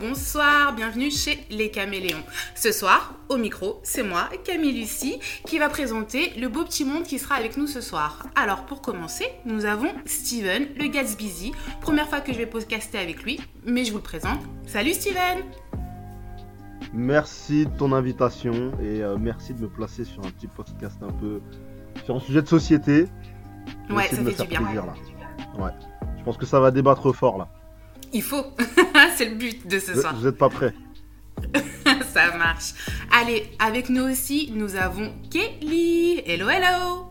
bonsoir, bienvenue chez Les Caméléons. Ce soir, au micro, c'est moi, Camille Lucie, qui va présenter le beau petit monde qui sera avec nous ce soir. Alors pour commencer, nous avons Steven, le Gatsby. Première fois que je vais podcaster avec lui, mais je vous le présente. Salut Steven Merci de ton invitation et euh, merci de me placer sur un petit podcast un peu sur un sujet de société. Je vais Ouais, ça de me fait faire du bien. plaisir, là. Ouais. Je pense que ça va débattre fort là. Il faut, c'est le but de ce soir. vous êtes pas prêts Ça marche. Allez, avec nous aussi, nous avons Kelly. Hello hello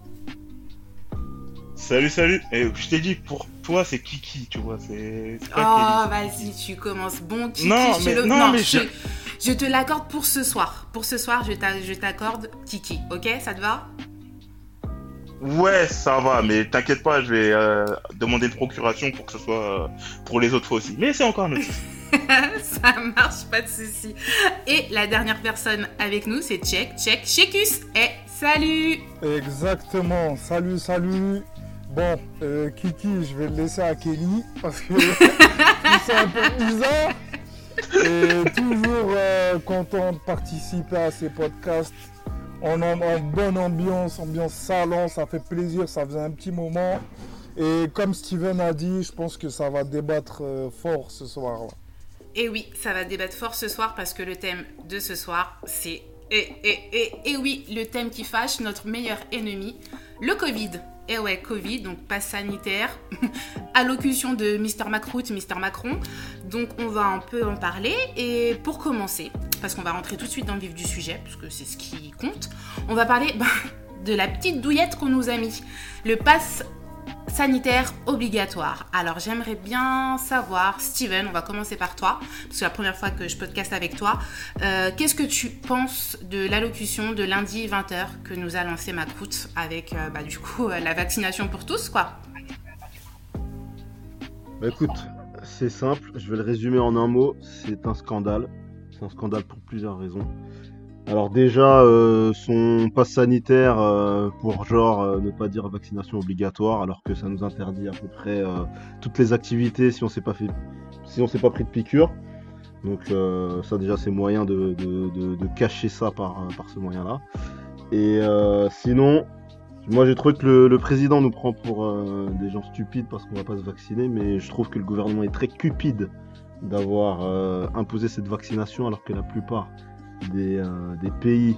Salut, salut. Et je t'ai dit, pour toi, c'est Kiki, tu vois. C'est. c'est Oh, vas-y, tu commences. Bon, Kiki, Non, je, te mais- le- non, mais je, je- te l'accorde pour ce soir. Pour ce soir, je t'a- je t'accorde Kiki, ok Ça te va? Ouais, ça va, mais t'inquiète pas, je vais euh, demander une procuration pour que ce soit euh, pour les autres fois aussi. Mais c'est encore un autre. Ça marche, pas de souci. Et la dernière personne avec nous, c'est Check, Check, Checus. Et salut Exactement, salut, salut. Bon, euh, Kiki, je vais le laisser à Kelly parce que c'est un peu bizarre. Et toujours euh, content de participer à ces podcasts. On est en bonne ambiance, ambiance salon, ça fait plaisir, ça faisait un petit moment. Et comme Steven a dit, je pense que ça va débattre euh, fort ce soir. Et oui, ça va débattre fort ce soir parce que le thème de ce soir, c'est. Et, et, et, et oui, le thème qui fâche, notre meilleur ennemi, le Covid. Et ouais, Covid, donc passe sanitaire, allocution de Mr. Macroute, Mr. Macron. Donc on va un peu en parler. Et pour commencer, parce qu'on va rentrer tout de suite dans le vif du sujet, parce que c'est ce qui compte, on va parler ben, de la petite douillette qu'on nous a mis. Le pass sanitaire obligatoire. Alors j'aimerais bien savoir, Steven, on va commencer par toi, parce que c'est la première fois que je podcast avec toi. Euh, Qu'est-ce que tu penses de l'allocution de lundi 20h que nous a lancé Macroute avec euh, bah, la vaccination pour tous quoi? Bah écoute, c'est simple, je vais le résumer en un mot, c'est un scandale. C'est un scandale pour plusieurs raisons. Alors déjà, euh, son passe sanitaire euh, pour genre euh, ne pas dire vaccination obligatoire, alors que ça nous interdit à peu près toutes les activités si on s'est pas fait, si on s'est pas pris de piqûre. Donc ça déjà c'est moyen de, de- de- cacher ça par, par ce moyen-là. Et sinon, moi j'ai trouvé que le, le président nous prend pour des gens stupides parce qu'on va pas se vacciner, mais je trouve que le gouvernement est très cupide d'avoir imposé cette vaccination alors que la plupart des, euh, des pays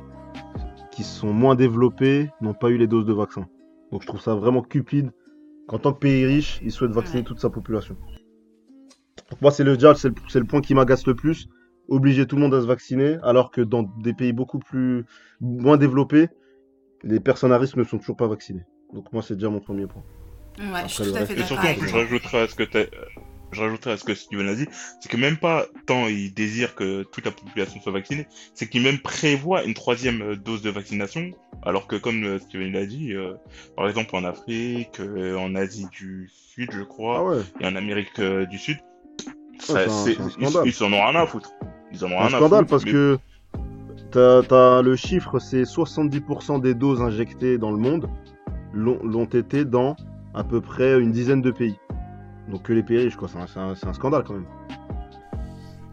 qui sont moins développés n'ont pas eu les doses de vaccin. Donc je trouve ça vraiment cupide qu'en tant que pays riche, il souhaite vacciner toute sa population. Donc moi c'est le déjà c'est le, point qui m'agace le plus, obliger tout le monde à se vacciner alors que dans des pays beaucoup plus moins développés, les personnes à risque ne sont toujours pas vaccinées. Donc moi c'est déjà mon premier point. Ouais, je suis le tout à reste, fait Et surtout, je toi. rajouterai à ce que euh, je rajouterai à ce que Steven a dit, c'est que même pas tant il désire que toute la population soit vaccinée, c'est qu'il même prévoit une troisième euh, dose de vaccination, alors que comme euh, Steven l'a dit, euh, par exemple en Afrique, euh, en Asie du Sud, je crois, Ah ouais. et en Amérique euh, du Sud, ça, ils, ils en ont rien à foutre. Ils en ont un rien à scandale foutre, parce mais- que t'as, le chiffre, c'est 70% des doses injectées dans le monde l'ont, l'ont été dans à peu près une dizaine de pays. Donc que les pays riches, quoi. C'est un, c'est un- c'est un scandale quand même.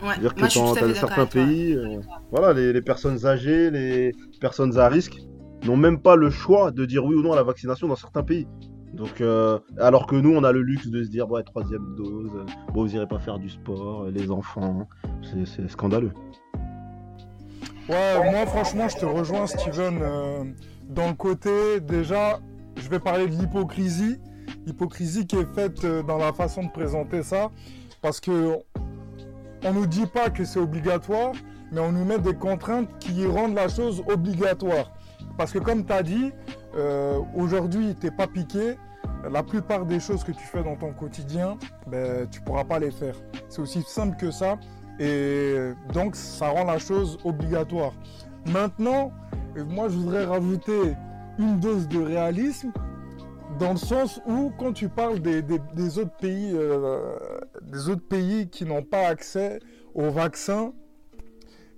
Ouais, C'est-à-dire que dans, certains avec toi. pays, euh, voilà, les, les personnes âgées, les personnes à risque n'ont même pas le choix de dire oui ou non à la vaccination dans certains pays. Donc, euh, alors que nous, on a le luxe de se dire, ouais, troisième dose, euh, bon, vous irez pas faire du sport, les enfants, c'est, c'est scandaleux. Ouais, moi franchement, je te rejoins, Steven, euh, dans le côté, déjà, je vais parler de l'hypocrisie. Hypocrisie qui est faite euh, dans la façon de présenter ça. Parce que on nous dit pas que c'est obligatoire, mais on nous met des contraintes qui rendent la chose obligatoire. Parce que comme tu as dit, euh, aujourd'hui, tu n'es pas piqué. La plupart des choses que tu fais dans ton quotidien, ben, tu pourras pas les faire. C'est aussi simple que ça. Et donc, ça rend la chose obligatoire. Maintenant, moi, je voudrais rajouter une dose de réalisme dans le sens où, quand tu parles des, autres pays, euh, autres pays qui n'ont pas accès au vaccin,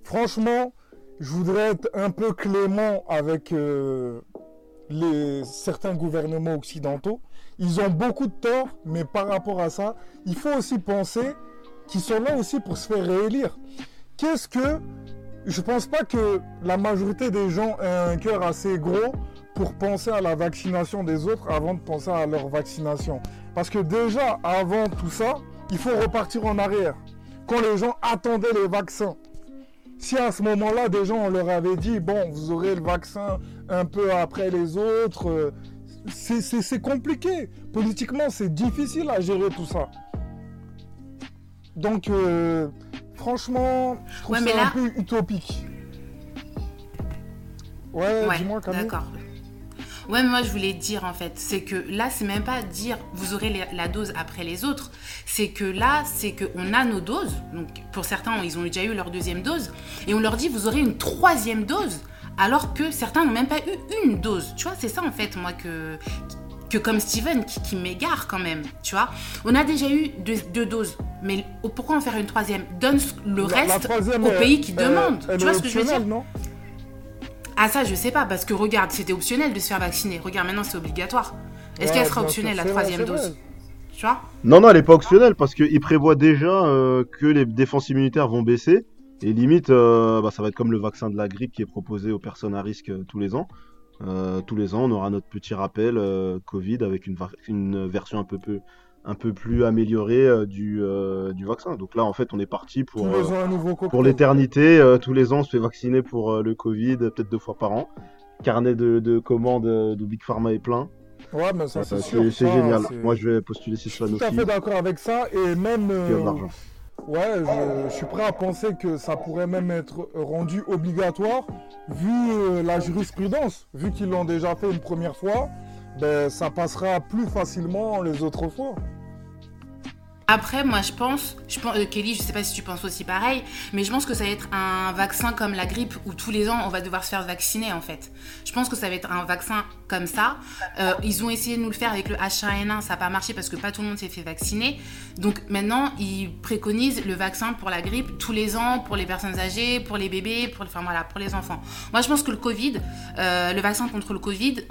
franchement, je voudrais être un peu clément avec euh, certains gouvernements occidentaux. Ils ont beaucoup de tort, mais par rapport à ça, il faut aussi penser qu'ils sont là aussi pour se faire réélire. Qu'est-ce que... Je pense pas que la majorité des gens aient un cœur assez gros pour penser à la vaccination des autres avant de penser à leur vaccination. Parce que déjà, avant tout ça, il faut repartir en arrière. Quand les gens attendaient les vaccins. Si à ce moment-là, des gens, on leur avait dit, bon, vous aurez le vaccin un peu après les autres, euh, c'est compliqué. Politiquement, c'est difficile à gérer tout ça. Donc, euh, franchement, je trouve ça un peu utopique. Ouais, dis-moi, D'accord. Ouais, mais moi je voulais dire en fait, c'est que là, c'est même pas dire vous aurez la dose après les autres. C'est que là, c'est qu'on a nos doses. Donc pour certains, ils ont déjà eu leur deuxième dose. Et on leur dit vous aurez une troisième dose. Alors que certains n'ont même pas eu une dose. Tu vois, c'est ça en fait, moi, que, que comme Steven qui, m'égare quand même, tu vois. On a déjà eu deux, doses, mais pourquoi en faire une troisième? Donne le reste au pays qui demande. tu vois ce que je veux dire? non? Ah ça, je sais pas, parce que regarde, c'était optionnel de se faire vacciner. Regarde, maintenant c'est obligatoire. Est-ce qu'elle sera optionnelle la troisième dose Tu vois Non, non, elle est pas optionnelle parce qu'il prévoit déjà euh, que les défenses immunitaires vont baisser. Et limite, euh, bah, ça va être comme le vaccin de la grippe qui est proposé aux personnes à risque euh, tous les ans. tous les ans, on aura notre petit rappel Covid avec une, une version un peu, peu, un peu plus amélioré euh, du, euh, du vaccin. Donc là, en fait, on est parti pour, euh, pour l'éternité. tous les ans, on se fait vacciner pour le Covid, peut-être deux fois par an. Carnet de, de commandes de Big Pharma est plein. Ouais, mais ça, c'est C'est génial. Moi, je vais postuler si ça Je suis tout à fait d'accord avec ça. Et même. Ouais, je, suis prêt à penser que ça pourrait même être rendu obligatoire, vu la jurisprudence, vu qu'ils l'ont déjà fait une première fois ben, ça passera plus facilement les autres fois. Après, moi, je pense, je pense, euh, Kelly, je sais pas si tu penses aussi pareil, mais je pense que ça va être un vaccin comme la grippe où tous les ans on va devoir se faire vacciner en fait. Je pense que ça va être un vaccin comme ça. Euh, ils ont essayé de nous le faire avec le H1N1, ça n'a pas marché parce que pas tout le monde s'est fait vacciner. Donc maintenant, ils préconisent le vaccin pour la grippe tous les ans pour les personnes âgées, pour les bébés, pour, enfin voilà, pour les enfants. Moi, je pense que le Covid, euh, le vaccin contre le Covid,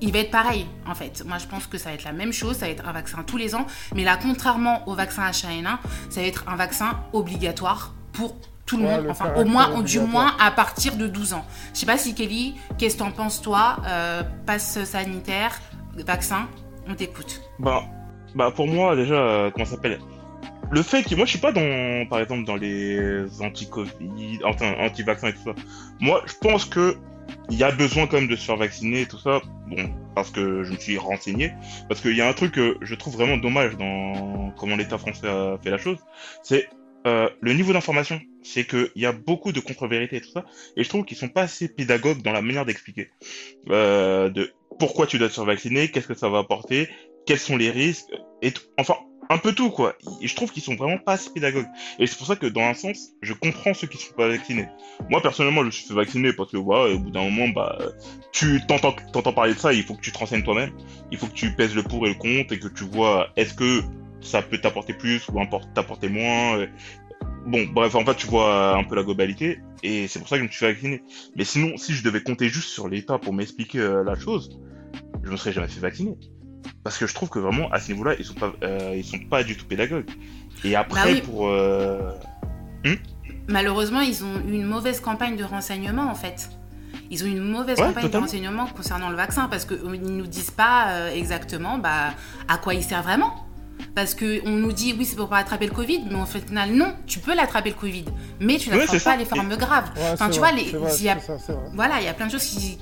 il va être pareil en fait. Moi, je pense que ça va être la même chose, ça va être un vaccin tous les ans, mais contre contrairement au vaccin H1N1, ça va être un vaccin obligatoire pour tout le monde, enfin au moins, du moins à partir de 12 ans. Je sais pas si Kelly, qu'est-ce que t'en penses toi euh, Passe sanitaire, vaccin, on t'écoute. Bah, bah pour moi déjà, euh, comment ça s'appelle? Le fait que moi je suis pas dans par exemple dans les anti-covid enfin anti-vaccins et tout ça moi je pense que il y a besoin quand même de se faire vacciner et tout ça. Bon, parce que je me suis renseigné. Parce qu'il y a un truc que je trouve vraiment dommage dans comment l'État français a fait la chose. C'est euh, le niveau d'information. C'est qu'il y a beaucoup de contre-vérités et tout ça. Et je trouve qu'ils sont pas assez pédagogues dans la manière d'expliquer. Euh, de pourquoi tu dois te faire vacciner, qu'est-ce que ça va apporter, quels sont les risques. Et enfin, un peu tout quoi. je trouve qu'ils sont vraiment pas assez pédagogues. Et c'est pour ça que dans un sens, je comprends ceux qui sont pas vaccinés. Moi personnellement, je me suis fait vacciner parce que voilà, au bout d'un moment, bah, tu t'entends, t'entends parler de ça, il faut que tu te renseignes toi-même. Il faut que tu pèses le pour et le contre et que tu vois est-ce que ça peut t'apporter plus ou t'apporter moins. Bon, bref, en fait, tu vois un peu la globalité et c'est pour ça que je me suis fait vacciner. Mais sinon, si je devais compter juste sur l'État pour m'expliquer euh, la chose, je me serais jamais fait vacciner. Parce que je trouve que vraiment, à ce niveau-là, ils sont pas, euh, ils sont pas du tout pédagogues. Et après, bah pour. Euh, hmm? Malheureusement, ils ont eu une mauvaise campagne de renseignement, en fait. Ils ont eu une mauvaise campagne de renseignement concernant le vaccin parce qu'ils ne nous disent pas euh, exactement bah, à quoi il sert vraiment. Parce qu'on nous dit, oui, c'est pour pas attraper le Covid, mais au final, non, tu peux l'attraper le Covid, mais tu n'attrapes pas les formes graves. enfin, tu vois, les, voilà, il y a plein de choses qui,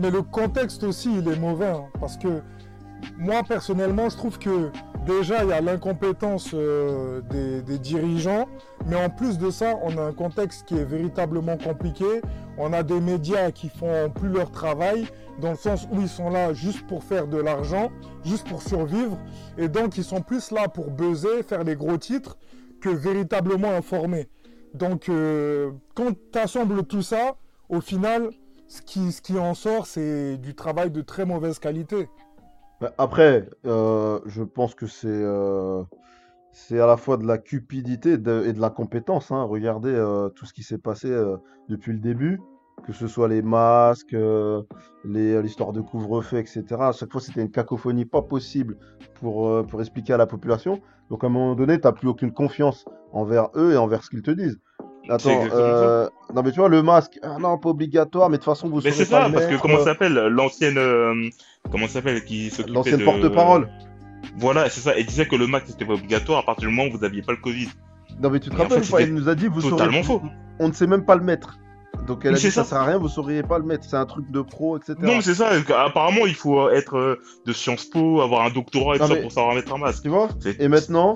mais le contexte aussi, il est mauvais. Hein, parce que moi, personnellement, je trouve que déjà, il y a l'incompétence euh, des, dirigeants. Mais en plus de ça, on a un contexte qui est véritablement compliqué. On a des médias qui font plus leur travail, dans le sens où ils sont là juste pour faire de l'argent, juste pour survivre. Et donc, ils sont plus là pour buzzer, faire les gros titres, que véritablement informés. Donc, euh, quand tu assembles tout ça, au final, ce qui en sort, c'est du travail de très mauvaise qualité. Bah, Après, euh, je pense que c'est euh, c'est à la fois de la cupidité et de, la compétence. hein. Regardez euh, tout ce qui s'est passé depuis le début, que ce soit les masques, l'histoire de couvre-feu, etc. À chaque fois, c'était une cacophonie pas possible pour, pour expliquer à la population. Donc, à un moment donné, tu n'as plus aucune confiance envers eux et envers ce qu'ils te disent. Attends, euh, non mais tu vois, le masque, ah non, pas obligatoire, mais de toute façon, vous Mais c'est ça, parce que comment ça s'appelle l'ancienne. euh, comment s'appelle Qui s'occupait L'ancienne de- porte-parole. Voilà, c'est ça. Elle disait que le masque c'était pas obligatoire à partir du moment où vous aviez pas le Covid. Non mais tu te en rappelles fait, c'était il nous a dit, vous saurez Totalement faux. on ne sait même pas le mettre. Donc elle a Mais dit ça ça. sert à rien, vous sauriez pas le mettre, c'est un truc de pro, etc. Non, mais c'est ça. Apparemment, il faut être euh, de Sciences Po, avoir un doctorat et Non, tout ça pour savoir mettre un masque. Tu vois Et maintenant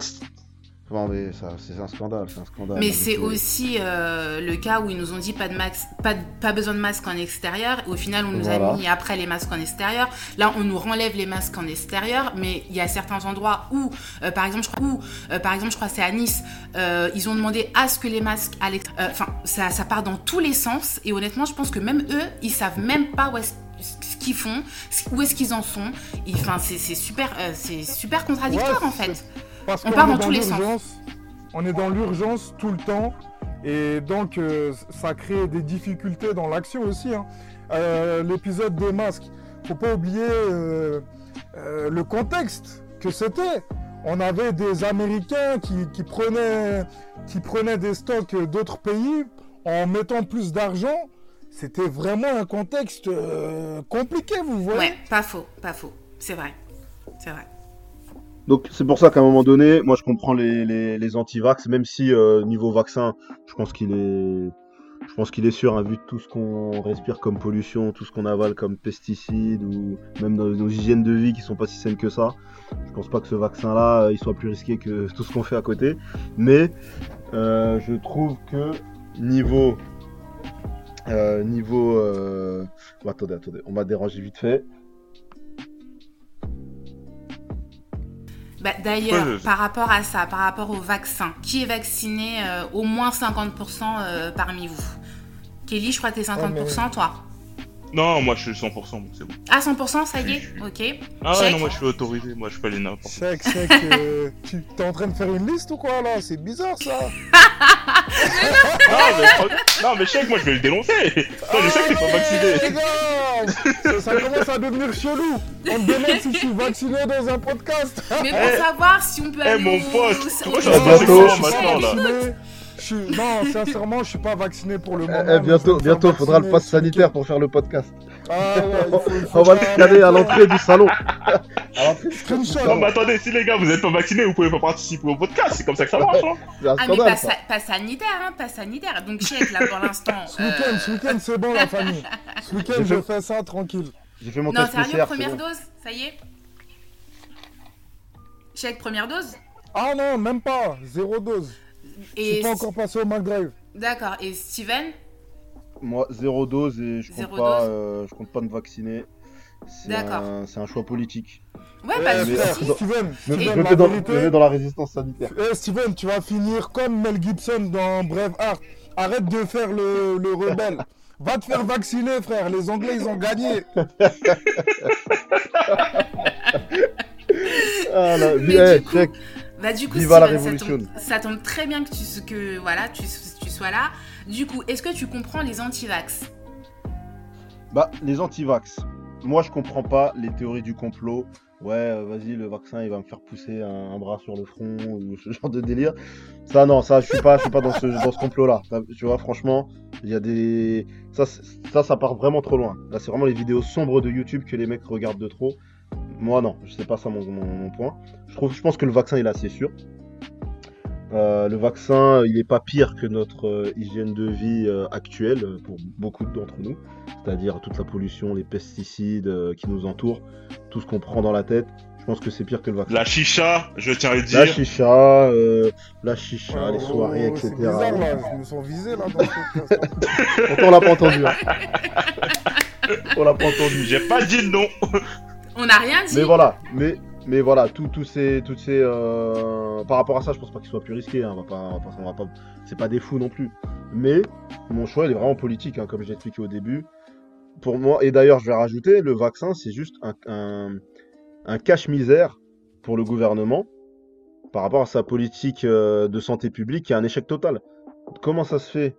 Non mais ça, c'est un scandale, c'est un scandale. Mais Non, c'est aussi euh, le cas où ils nous ont dit pas de max, pas, de- pas besoin de masque en extérieur. Au final, on nous Voilà. a mis après les masques en extérieur. Là, on nous renlève les masques en extérieur. Mais il y a certains endroits où, euh, par exemple, je crois, où, euh, par exemple, je crois c'est à Nice, euh, ils ont demandé à ce que les masques, à l'ex- euh, enfin, ça, ça part dans tous les sens. Et honnêtement, je pense que même eux, ils savent même pas où est-ce ce qu'ils font, où est-ce qu'ils en sont. Enfin, c'est c'est super, euh, c'est super contradictoire Ouais, en fait. Parce On qu'on part est dans tous les sens. l'urgence. On est dans l'urgence tout le temps. Et donc, euh, ça crée des difficultés dans l'action aussi. hein. Euh, L'épisode des masques, faut pas oublier euh, le contexte que c'était. On avait des Américains qui, qui prenaient, qui prenaient des stocks d'autres pays en mettant plus d'argent. C'était vraiment un contexte compliqué, vous voyez. Ouais, pas faux, pas faux. C'est vrai, c'est vrai. Donc c'est pour ça qu'à un moment donné, moi je comprends les, les, anti-vax, même si euh, niveau vaccin, je pense qu'il est, je pense qu'il est sûr, hein, vu tout ce qu'on respire comme pollution, tout ce qu'on avale comme pesticides ou même nos hygiènes de vie qui sont pas si saines que ça. Je pense pas que ce vaccin-là, euh, il soit plus risqué que tout ce qu'on fait à côté. Mais euh, je trouve que niveau niveau attendez, attendez, on m'a dérangé vite fait. Bah, D'ailleurs, Ouais, par rapport à ça, par rapport au vaccin, qui est vacciné euh, au moins 50% euh, parmi vous? Kelly, je crois que t'es 50%, toi Non, moi je suis 100%, donc c'est bon. Ah, 100%, ça y est? Ok. Ah ouais, Check. non, moi je suis autorisé, moi je peux aller n'importe où. Chèque, chèque, euh, tu t'es en train de faire une liste ou quoi là? C'est bizarre ça Non, mais, non, mais check, moi je vais le dénoncer. Toi, je sais que t'es pas vacciné. Ça, ça commence à devenir chelou. On me demande si je suis vacciné dans un podcast. Mais pour savoir si on peut Eh, aller mon au- pote, au- sexuant au- maintenant, là. Vacciné, je suis... Non, sincèrement, je suis pas vacciné pour le moment. Eh, je vais bientôt, bientôt, faudra le pass sanitaire pour faire le podcast. Ah ouais, On va le scanner à l'entrée du salon. Non, mais attendez, si les gars vous êtes pas vaccinés, vous pouvez pas participer au podcast, c'est comme ça que ça marche. Hein. Ah, mais pas, ça. sa- pas sanitaire, hein, pas sanitaire. Donc, check là pour l'instant. Ce week-end, ce week-end, c'est bon la famille. Ce week-end, je fais ça tranquille. J'ai fait mon Non, test sérieux, première bon. dose Ça y est Check, première dose Ah non, même pas. Zéro dose. Je suis Et pas encore passé au McDrive. D'accord. Et Steven Moi, zéro dose et je compte Zéro pas, dose euh, je compte pas me vacciner. C'est D'accord. un, c'est un choix politique. Ouais, pas de mais- soucis. Steven, me, Steven, la mets dans, vérité- je me mets dans la résistance sanitaire. Eh Steven, tu vas finir comme Mel Gibson dans Braveheart. Arrête de faire le, le rebelle. Va te faire vacciner, frère. Les Anglais, ils ont gagné. Ah là, Mais eh, du coup, check. Bah du coup, Viva la ça révolution. tombe, ça tombe très bien que tu, que, voilà, tu, tu sois là. Du coup, est-ce que tu comprends les anti-vax? Bah, les anti-vax. Moi, je comprends pas les théories du complot. Ouais, euh, vas-y, le vaccin, il va me faire pousser un, un bras sur le front ou ce genre de délire. Ça, non, ça, je suis pas, je suis pas dans ce, dans ce complot-là. T'as- Tu vois, franchement, il y a des, ça, ça, ça part vraiment trop loin. Là, c'est vraiment les vidéos sombres de YouTube que les mecs regardent de trop. Moi, non, je sais pas ça mon, mon, mon point. Je trouve, je pense que le vaccin, il est assez sûr. Euh, le vaccin, il est pas pire que notre euh, hygiène de vie euh, actuelle pour beaucoup d'entre nous c'est-à-dire toute la pollution, les pesticides euh, qui nous entourent, tout ce qu'on prend dans la tête. Je pense que c'est pire que le vaccin. La chicha, je tiens à le La dire. chicha, euh, la chicha, les Oh, soirées, C'est etc. bizarre, là. Je me sens visé, là, dans on l'a pas entendu. hein. on l'a pas entendu. J'ai pas dit non. On n'a rien dit. Mais voilà, mais mais voilà, tout, tout ces, toutes ces, euh, par rapport à ça, je pense pas qu'il soit plus risqué. Hein, on pas, pas- c'est pas des fous non plus. Mais mon choix, il est vraiment politique, hein, comme j'ai expliqué au début. Pour moi, et d'ailleurs, je vais rajouter, le vaccin, c'est juste un, un, un cache-misère pour le gouvernement par rapport à sa politique euh, de santé publique qui est un échec total. Comment ça se fait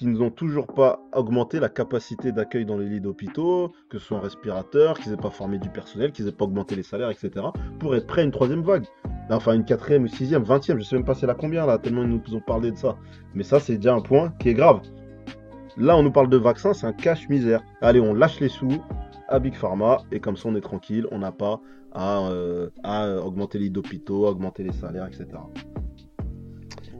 qu'ils n'ont toujours pas augmenté la capacité d'accueil dans les lits d'hôpitaux, que ce soit en respirateur, qu'ils n'aient pas formé du personnel, qu'ils n'aient pas augmenté les salaires, etc., pour être prêts à une troisième vague Enfin, une quatrième, une sixième, vingtième, je sais même pas c'est la combien là, tellement ils nous ont parlé de ça. Mais ça, c'est déjà un point qui est grave. Là, on nous parle de vaccin, c'est un cache-misère. Allez, on lâche les sous à Big Pharma, et comme ça, on est tranquille, on n'a pas à, à euh, augmenter les lits d'hôpitaux, augmenter les salaires, etc.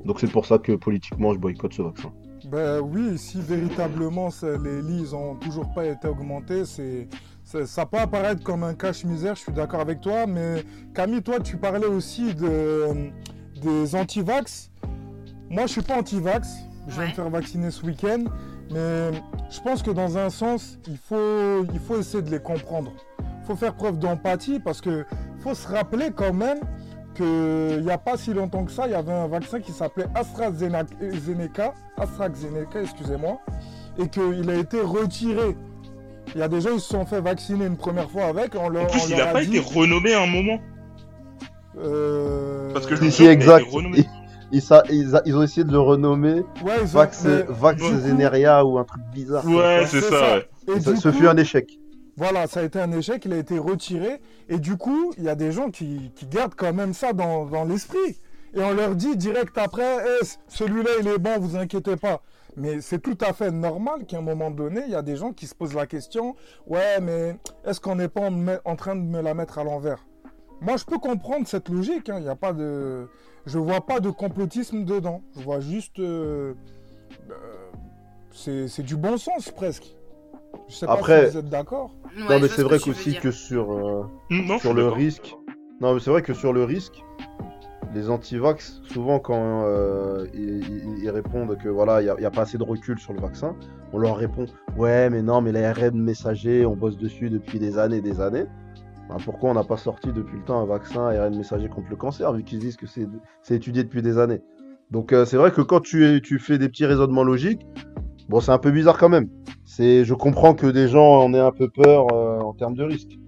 Donc c'est pour ça que politiquement, je boycotte ce vaccin. Ben oui, si véritablement les lits n'ont toujours pas été augmentés, c'est, c'est- ça peut apparaître comme un cache-misère, je suis d'accord avec toi, mais Camille, toi tu parlais aussi de, des anti-vax. Moi je suis pas anti-vax, je vais Ouais. me faire vacciner ce week-end, mais je pense que dans un sens, il faut, il faut essayer de les comprendre. Il faut faire preuve d'empathie parce que faut se rappeler quand même qu'il n'y a pas si longtemps que ça, il y avait un vaccin qui s'appelait AstraZeneca, AstraZeneca, excusez-moi, et qu'il a été retiré. Il y a des gens qui se sont fait vacciner une première fois avec, on leur, En plus, on il leur a a pas dit, été renommé à un moment. euh, Parce que je me a exact. été renommé. Ils, ils ils ils ont essayé de le renommer ouais, ils Vax, mais- ou un truc bizarre. Ouais, c'est ça. ça. ouais. et ce coup- fut un échec. Voilà, ça a été un échec, il a été retiré. Et du coup, il y a des gens qui, gardent quand même ça dans, l'esprit. Et on leur dit direct après, Eh, celui-là il est bon, vous inquiétez pas. Mais c'est tout à fait normal qu'à un moment donné, il y a des gens qui se posent la question, ouais, mais est-ce qu'on n'est pas en, train de me la mettre à l'envers? Moi, je peux comprendre cette logique. hein, Il a pas de, je vois pas de complotisme dedans. Je vois juste, euh, euh, c'est du bon sens presque. Je sais pas Après- si vous êtes d'accord. Ouais, non, mais c'est ce vrai que qu'aussi sur, euh, Non, sur le risque. Non, mais c'est vrai que sur le risque, les anti-vax, souvent quand euh, ils, répondent que voilà, il n'y a, pas assez de recul sur le vaccin, on leur répond Ouais, mais non, mais l'ARN messager, on bosse dessus depuis des années et des années. Ben, pourquoi on n'a pas sorti depuis le temps un vaccin ARN messager contre le cancer, vu qu'ils disent que c'est c'est étudié depuis des années? Donc euh, c'est vrai que quand tu, es- tu fais des petits raisonnements logiques, bon, c'est un peu bizarre quand même. C'est, je comprends que des gens en aient un peu peur euh, en termes de risque.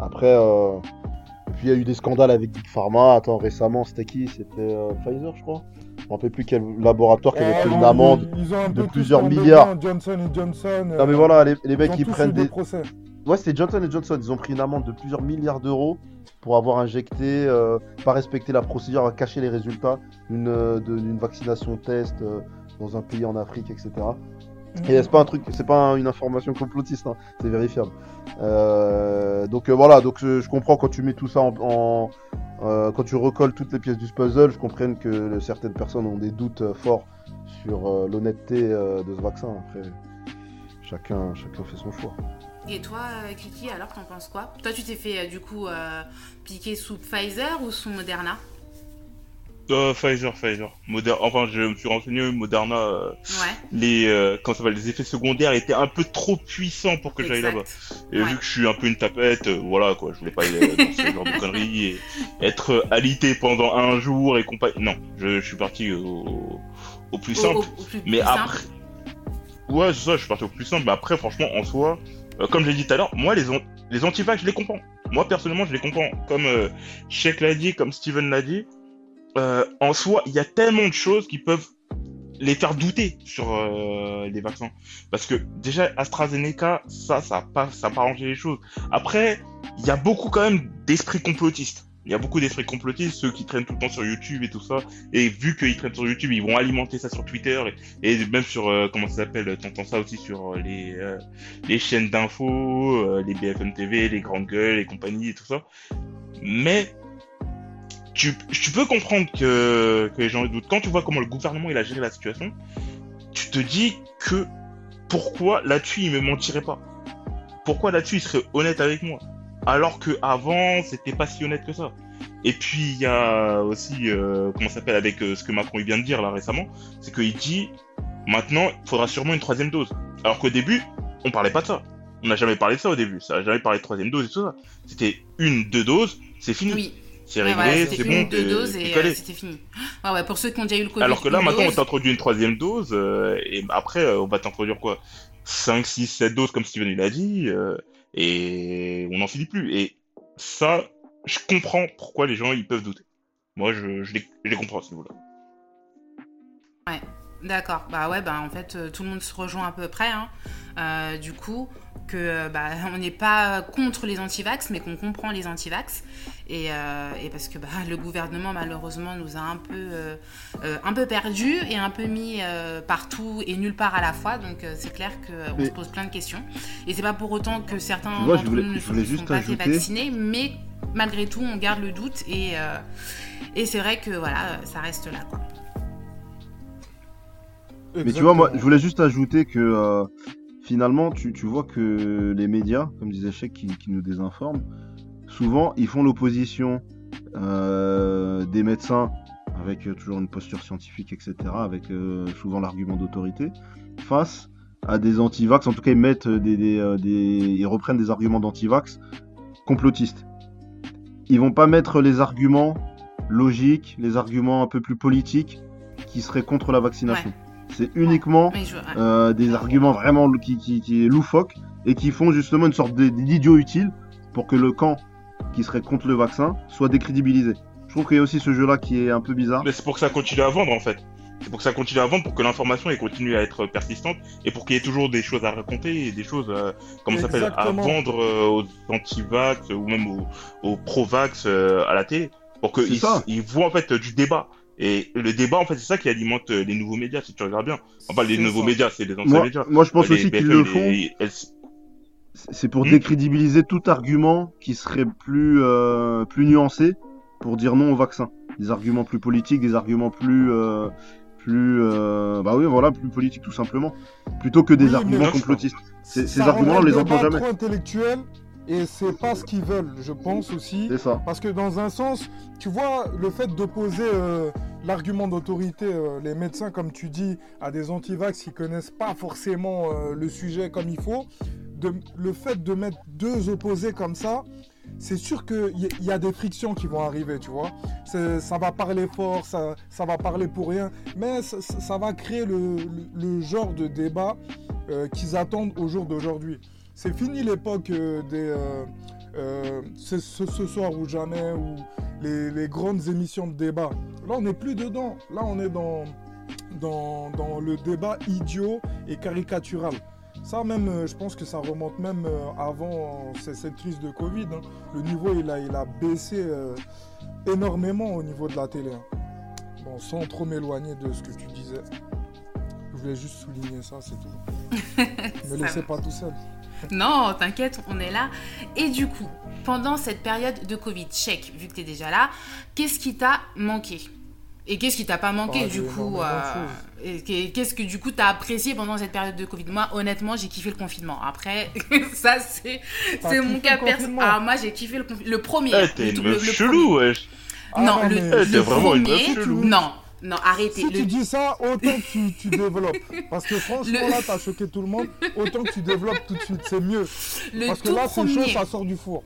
Après, euh, puis il y a eu des scandales avec Big Pharma. Attends, récemment, c'était qui? C'était euh, Pfizer, je crois. Je me rappelle plus quel laboratoire qui avait Ouais, pris une amende. de plusieurs milliards. dedans, Johnson et Johnson. Non mais voilà, les, mecs qui prennent des procès. Ouais, c'était Johnson et Johnson. Ils ont pris une amende de plusieurs milliards d'euros pour avoir injecté, euh, pas respecté la procédure, à cacher les résultats d'une euh, vaccination test euh, dans un pays en Afrique, etc. Et c'est pas un truc, c'est pas un- une information complotiste, hein, c'est vérifiable. Euh, donc euh, voilà, donc je, comprends quand tu mets tout ça en, euh, quand tu recolles toutes les pièces du puzzle, je comprends que certaines personnes ont des doutes forts sur l'honnêteté de ce vaccin. Après, chacun, chacun fait son choix. Et toi, Kiki, alors t'en penses quoi? Toi, tu t'es fait du coup piquer sous Pfizer ou sous Moderna? Euh, Pfizer, Pfizer. Moder... Enfin, je me suis renseigné, Moderna, euh, Ouais. les, euh, comment ça va, les effets secondaires étaient un peu trop puissants pour que j'aille là-bas. Et Ouais. vu que je suis un peu une tapette, euh, voilà quoi, je voulais pas aller euh, dans ce genre de conneries et être euh, alité pendant un jour et compagnie. Non, je, je suis parti au, au plus simple. au- au plus- mais plus après. simple. Ouais, c'est ça, je suis parti au plus simple. Mais après, franchement, en soi, euh, comme j'ai dit tout à l'heure, moi, les, an- les antivax, je les comprends. Moi, personnellement, je les comprends. Comme euh, Sheik l'a dit, comme Steven l'a dit, euh, en soi, il y a tellement de choses qui peuvent les faire douter sur euh, les vaccins. Parce que déjà, AstraZeneca, ça, ça a pas, ça a pas arrangé les choses. Après, il y a beaucoup quand même d'esprits complotistes. Il y a beaucoup d'esprits complotistes, ceux qui traînent tout le temps sur YouTube et tout ça. Et vu qu'ils traînent sur YouTube, ils vont alimenter ça sur Twitter et, et même sur, euh, comment ça s'appelle, t'entends ça aussi sur euh, les, euh, les chaînes d'infos, euh, les BFM TV, les grandes gueules et compagnie et tout ça. Mais tu, peux comprendre que, les gens doutent. Quand tu vois comment le gouvernement il a géré la situation, tu te dis que pourquoi là-dessus il me mentirait pas? Pourquoi là-dessus il serait honnête avec moi? Alors que avant c'était pas si honnête que ça. Et puis il y a aussi euh, comment s'appelle avec euh, ce que Macron il vient de dire là récemment, c'est qu'il dit maintenant il faudra sûrement une troisième dose. Alors qu'au début on parlait pas de ça. on n'a jamais parlé de ça au début. Ça n'a jamais parlé de troisième dose et tout ça. C'était une, deux doses, c'est fini. C'est Ouais, réglé, c'est bon, deux doses et euh, c'était fini. Ouais, ouais, pour ceux qui ont déjà eu le Covid. Alors que là, maintenant, on t'introduit une troisième dose, euh, et après, euh, on va t'introduire quoi? 5, 6, 7 doses, comme Steven il a dit, et on n'en finit plus. Et ça, je comprends pourquoi les gens ils peuvent douter. Moi, je, je, les, je les comprends à ce niveau-là. D'accord, bah ouais, bah en fait, tout le monde se rejoint à peu près. hein. Euh, du coup, que bah, on n'est pas contre les antivax, mais qu'on comprend les antivax. Et, euh, et parce que bah, le gouvernement, malheureusement, nous a un peu, euh, euh, un peu perdus et un peu mis euh, partout et nulle part à la fois. Donc euh, c'est clair qu'on Mais- se pose plein de questions. Et c'est pas pour autant que certains vois, je d'entre voulais- nous ne je sont, voulais sont juste pas ajouter- vacciner, mais malgré tout, on garde le doute. Et, euh, et c'est vrai que voilà, ça reste là. Quoi. Mais tu vois, moi, je voulais juste ajouter que euh, finalement, tu, tu vois que les médias, comme disait Cheikh, qui, qui nous désinforment, souvent, ils font l'opposition euh, des médecins avec euh, toujours une posture scientifique, etc., avec euh, souvent l'argument d'autorité, face à des antivax. En tout cas, ils mettent des, des, des- ils reprennent des arguments d'antivax complotistes. Ils vont pas mettre les arguments logiques, les arguments un peu plus politiques qui seraient contre la vaccination. C'est uniquement je- euh, des arguments vraiment qui, qui, qui est loufoque et qui font justement une sorte d'idiot utile pour que le camp qui serait contre le vaccin soit décrédibilisé. Je trouve qu'il y a aussi ce jeu-là qui est un peu bizarre. Mais c'est pour que ça continue à vendre, en fait. C'est pour que ça continue à vendre, pour que l'information continue à être persistante, et pour qu'il y ait toujours des choses à raconter, et des choses, euh, comment ça s'appelle, à vendre euh, aux anti-vax, ou même aux, aux pro-vax euh, à la télé, pour qu'ils ils voient en fait du débat. Et le débat, en fait, c'est ça qui alimente les nouveaux médias, si tu regardes bien. Enfin, les nouveaux ça. médias, c'est les anciens Moi, médias. moi, je pense Les aussi qu'ils le font. C'est pour Hmm. décrédibiliser tout argument qui serait plus, euh, plus nuancé pour dire non au vaccin. Des arguments plus politiques, des arguments plus. euh, plus euh, bah oui, voilà, plus politiques tout simplement. Plutôt que des Oui, arguments complotistes. Ces- ces rend on les le entend jamais. trop intellectuel et c'est pas ce qu'ils veulent, je pense aussi. C'est ça. Parce que dans un sens, tu vois, le fait d'opposer euh, l'argument d'autorité, euh, les médecins, comme tu dis, à des antivax qui connaissent pas forcément euh, le sujet comme il faut, le fait de mettre deux opposés comme ça, c'est sûr qu'il y, a des frictions qui vont arriver, tu vois. Ça va parler fort, ça, va parler pour rien, mais ça, va créer le, genre de débat euh, qu'ils attendent au jour d'aujourd'hui. C'est fini l'époque euh, des... euh, ce, soir ou jamais, ou les, grandes émissions de débat. Là, on n'est plus dedans. Là, on est dans le débat idiot et caricatural. Ça même, euh, je pense que ça remonte même euh, avant euh, cette crise de Covid. hein. Le niveau, il a, il a baissé énormément au niveau de la télé. hein. Bon, sans trop m'éloigner de ce que tu disais. Je voulais juste souligner ça, c'est tout. Ne laissez va. pas tout seul. Non, t'inquiète, on est là. Et du coup, pendant cette période de Covid, check, vu que t'es déjà là, qu'est-ce qui t'a manqué? Et qu'est-ce qui t'a pas manqué Ah, du coup euh, Qu'est-ce que du coup t'as apprécié pendant cette période de Covid? Moi, honnêtement, j'ai kiffé le confinement. Après, ça c'est c'est mon le cas personnel. confinement? Ah, moi j'ai kiffé le confinement. Le premier. Eh, le t'es une le- meuf le chelou, wesh. Ah, non, non, le, mais- le Eh, t'es vraiment une premier- meuf chelou. Non, non, arrêtez. Si Le- tu dis ça, autant que tu, tu développes. Parce que franchement, Le- là, t'as choqué tout le monde. Autant que tu développes tout de suite. C'est mieux. le Parce que tout là, c'est premier. chaud, ça sort du four.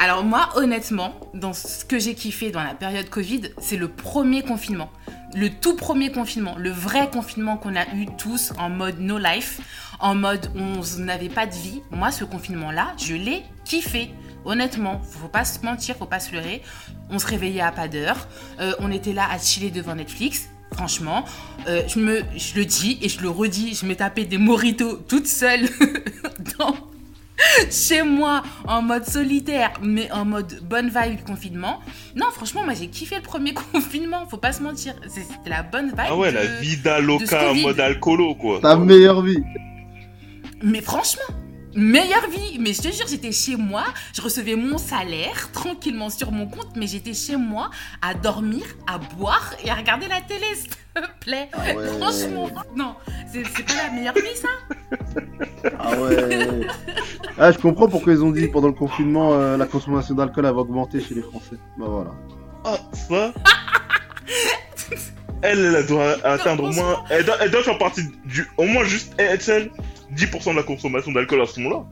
Alors moi, honnêtement, dans ce que j'ai kiffé dans la période Covid, c'est le premier confinement. Le tout premier confinement, le vrai confinement qu'on a eu tous en mode no life, en mode on n'avait pas de vie. Moi, ce confinement-là, je l'ai kiffé. Honnêtement, faut pas se mentir, faut pas se leurrer. On se réveillait à pas d'heure, euh, on était là à chiller devant Netflix. Franchement, euh, je, je le dis et je le redis, je m'ai tapé des moritos toute seule dans, chez moi en mode solitaire, mais en mode bonne vibe confinement. Non, franchement, moi j'ai kiffé le premier confinement, faut pas se mentir. C'est- C'était la bonne vibe. Ah ouais, de- la vida loca en mode alcoolo, quoi. Ta meilleure vie. Mais franchement, meilleure vie. Mais je te jure, j'étais chez moi, je recevais mon salaire tranquillement sur mon compte, mais j'étais chez moi à dormir, à boire et à regarder la télé, s'il te plaît. ouais. Franchement, non, c'est pas la meilleure vie ça. Ah ouais. Ah, je comprends pourquoi ils ont dit pendant le confinement euh, la consommation d'alcool avait augmenté chez les Français. Bah voilà. Ah, ça? Elle, elle doit atteindre au moins. Elle doit, elle doit faire partie du. Au moins juste être celle 10% de la consommation d'alcool à ce moment-là.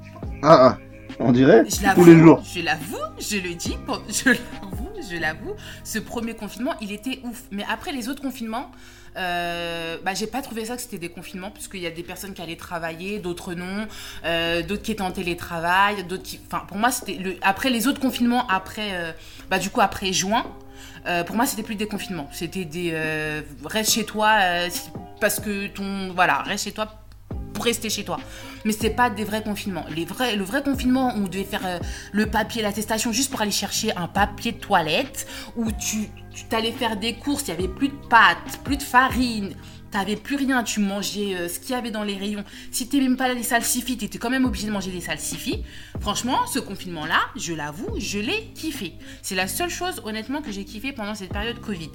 Ah, ah, on dirait Je tous l'avoue, les jours. je l'avoue, je le dis, je l'avoue, je l'avoue. Ce premier confinement, il était ouf. Mais après les autres confinements, euh, bah, j'ai pas trouvé ça que c'était des confinements, puisqu'il y a des personnes qui allaient travailler, d'autres non, euh, d'autres qui étaient en télétravail, d'autres qui. Enfin, pour moi, c'était. Le... Après les autres confinements, après. euh, Bah, du coup, après juin. euh, pour moi, c'était plus des confinements. C'était des euh, reste chez toi euh, parce que ton voilà reste chez toi rester chez toi. Mais c'est pas des vrais confinements. Les vrais, le vrai confinement où on devait faire euh, le papier, l'attestation juste pour aller chercher un papier de toilette, où tu tu t'allais faire des courses, il y avait plus de pâtes, plus de farine, t'avais plus rien, tu mangeais euh, ce qu'il y avait dans les rayons. Si t'es même pas les salsifis, t'étais quand même obligé de manger des salsifis. Franchement, ce confinement-là, je l'avoue, je l'ai kiffé. C'est la seule chose, honnêtement, que j'ai kiffé pendant cette période Covid.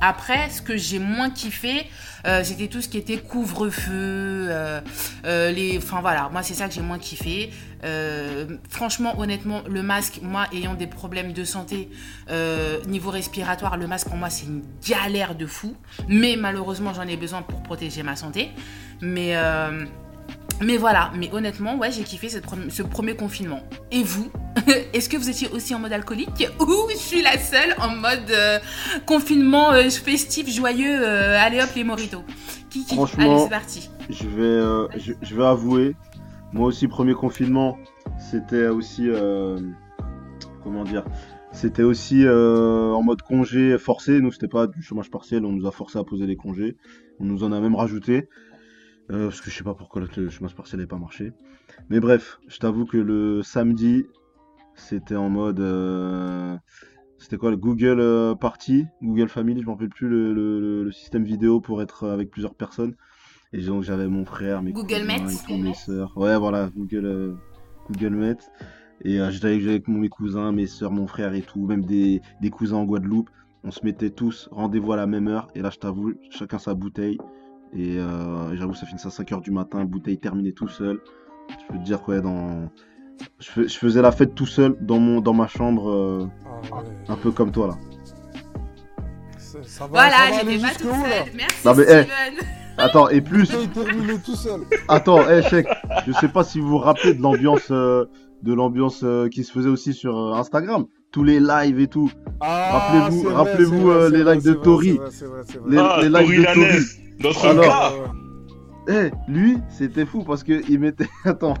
Après, ce que j'ai moins kiffé, euh, c'était tout ce qui était couvre-feu, euh, les, enfin voilà, moi c'est ça que j'ai moins kiffé. Euh, franchement, honnêtement, le masque, moi ayant des problèmes de santé euh, niveau respiratoire, le masque pour moi c'est une galère de fou. Mais malheureusement, j'en ai besoin pour protéger ma santé. Mais euh, mais voilà, mais honnêtement, ouais, j'ai kiffé cette ce premier confinement. Et vous? Est-ce que vous étiez aussi en mode alcoolique? Ou je suis la seule en mode confinement festif, joyeux, allez hop les moritos Kiki, Franchement, allez c'est parti. Je vais, je, je vais avouer, moi aussi, premier confinement, c'était aussi. euh, comment dire C'était aussi euh, en mode congé forcé. Nous, c'était pas du chômage partiel, on nous a forcé à poser les congés. On nous en a même rajouté. euh, parce que je sais pas pourquoi le chômage partiel n'avait pas marché. Mais bref, je t'avoue que le samedi, c'était en mode. c'était quoi le Google Party, Google Family, je m'en rappelle plus le système vidéo pour être avec plusieurs personnes. Et donc j'avais mon frère, mes Google cousins et mes sœurs. Ouais, voilà, Google, euh, Google. Et euh, j'étais avec, mes cousins, mes sœurs, mon frère et tout, même des, des cousins en Guadeloupe. On se mettait tous rendez-vous à la même heure. Et là, je t'avoue, chacun sa bouteille. Et euh, j'avoue, ça finissait à 5h du matin, bouteille terminée tout seul. Je peux te dire quoi, dans... je, fais- je faisais la fête tout seul dans, mon, dans ma chambre, euh, Ah ouais. un peu comme toi là. Ça, ça va, ça Voilà, va aller j'étais pas toute seule. Merci Non, mais, Steven. Attends, et plus, terminé tout seul. Attends, hey, Cheikh, je sais pas si vous vous rappelez de l'ambiance euh, de l'ambiance euh, qui se faisait aussi sur euh, Instagram, tous les lives et tout. Ah, Rappelez-vous- rappelez-vous, euh, les lives de c'est vrai, Tori. Les, ah, les lives Tori de Tori. notre Alors-. Eh, lui, c'était fou parce que il mettait attends,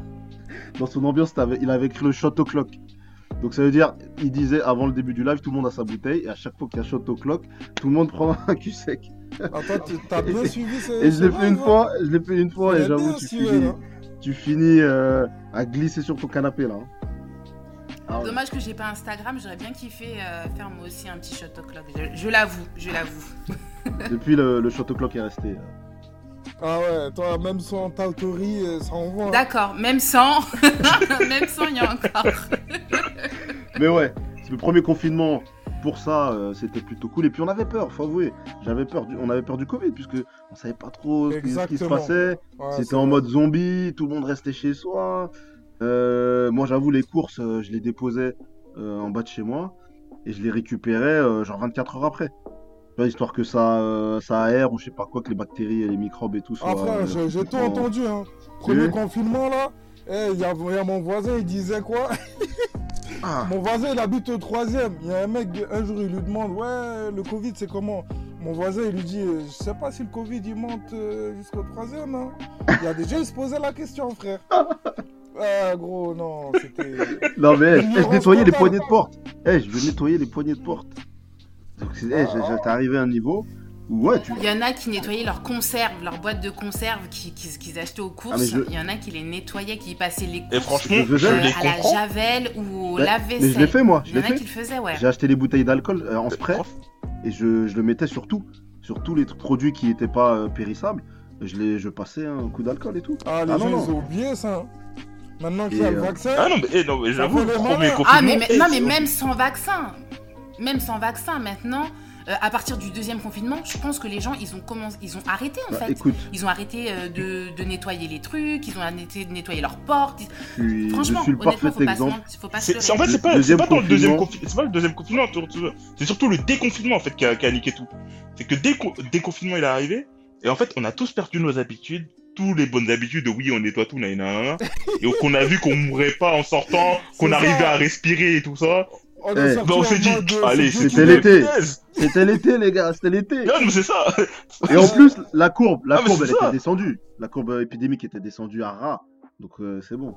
dans son ambiance, il avait écrit le shot o'clock. Donc ça veut dire, il disait avant le début du live, tout le monde a sa bouteille et à chaque fois qu'il y a shot o'clock, tout le monde prend un cul sec. Attends, tu- t'as bien suivi ce. Et je l'ai fait une hein fois, je l'ai fait une fois et j'avoue, bien, tu finis, hein. tu finis euh, à glisser sur ton canapé là. hein. Ah ouais. Dommage que j'ai pas Instagram, j'aurais bien kiffé euh, faire moi aussi un petit shot o'clock. Je, je l'avoue, je l'avoue. Depuis le, le shot o'clock est resté. euh, Ah ouais, toi, même sans Tautori, euh, ça envoie. hein. D'accord, même sans, même sans, il y a encore. Mais ouais, c'est le premier confinement. Pour ça, euh, c'était plutôt cool. Et puis on avait peur, faut avouer. J'avais peur, du... on avait peur du Covid puisque on savait pas trop ce qui, ce qui se passait. Ouais, C'était en mode zombie, tout le monde restait chez soi. Euh, moi, j'avoue, les courses, euh, je les déposais euh, en bas de chez moi et je les récupérais euh, genre 24 heures après. Tu vois, histoire que ça, euh, ça aère ou je sais pas quoi, que les bactéries et les microbes et tout soient. Ah frère, euh, j'ai j'ai tout en- entendu. Hein. Premier Oui. confinement là, il y, a y a mon voisin, il disait quoi? Ah, Mon voisin, il habite au troisième. Il y a un mec, un jour, il lui demande Ouais, le Covid, c'est comment? Mon voisin, il lui dit euh, Je sais pas si le Covid, il monte euh, jusqu'au troisième. Hein. Il y a des gens, se posaient la question, frère. Ah, gros, non, c'était. non mais eh, je Ignorance nettoyais les poignées de porte. Eh, je vais nettoyer les poignées de porte. Donc c'est- eh, j'ai- j'étais arrivé à un niveau où ouais, tu. Il y en a qui nettoyaient leurs conserves, leurs boîtes de conserves qu'ils qui, qu'ils achetaient aux courses. Ah, je- Il y en a qui les nettoyaient, qui passaient les Et courses franchement, Je je faisais. euh, les à la javel ou au Ouais, lave-vaisselle. mais je l'ai fait moi, je Il y en a fait. qui le faisaient, ouais. J'ai acheté des bouteilles d'alcool euh, en spray et je, je le mettais sur tout, sur tous les produits qui n'étaient pas euh, périssables. Je, les, je passais un coup d'alcool et tout. Ah, les Ah, gens, non, ils non. ont oublié ça. Maintenant qu'il y Et, a le euh, vaccin. Ah non, mais, eh, non, mais j'avoue, le premier confinement. Ah, mais, mais- non, mais même sans vaccin, même sans vaccin, maintenant, euh, à partir du deuxième confinement, je pense que les gens, ils ont, commencé, ils ont arrêté, en Bah, fait. écoute, Ils ont arrêté euh, de, de nettoyer les trucs, ils ont arrêté de nettoyer leurs portes. je suis, je Franchement, suis le honnêtement, faut pas, exemple. faut pas se en fait, c'est pas, pas le deuxième confinement. c'est pas le deuxième confinement, surtout- c'est surtout le déconfinement en fait qui a, qui a niqué tout. C'est que dès le déconfinement il est arrivé, et en fait on a tous perdu nos habitudes, tous les bonnes habitudes de oui, on nettoie tout, nanana, et qu'on a vu qu'on mourrait pas en sortant, qu'on arrivait à respirer et tout ça. On Eh, on en s'est dit, mode, euh, allez, c'était l'été. C'était l'été, les gars, c'était l'été. Non, mais c'est ça. Et en plus, la courbe, la Ah, courbe, elle ça. était descendue. La courbe épidémique était descendue à ras. Donc euh, c'est bon.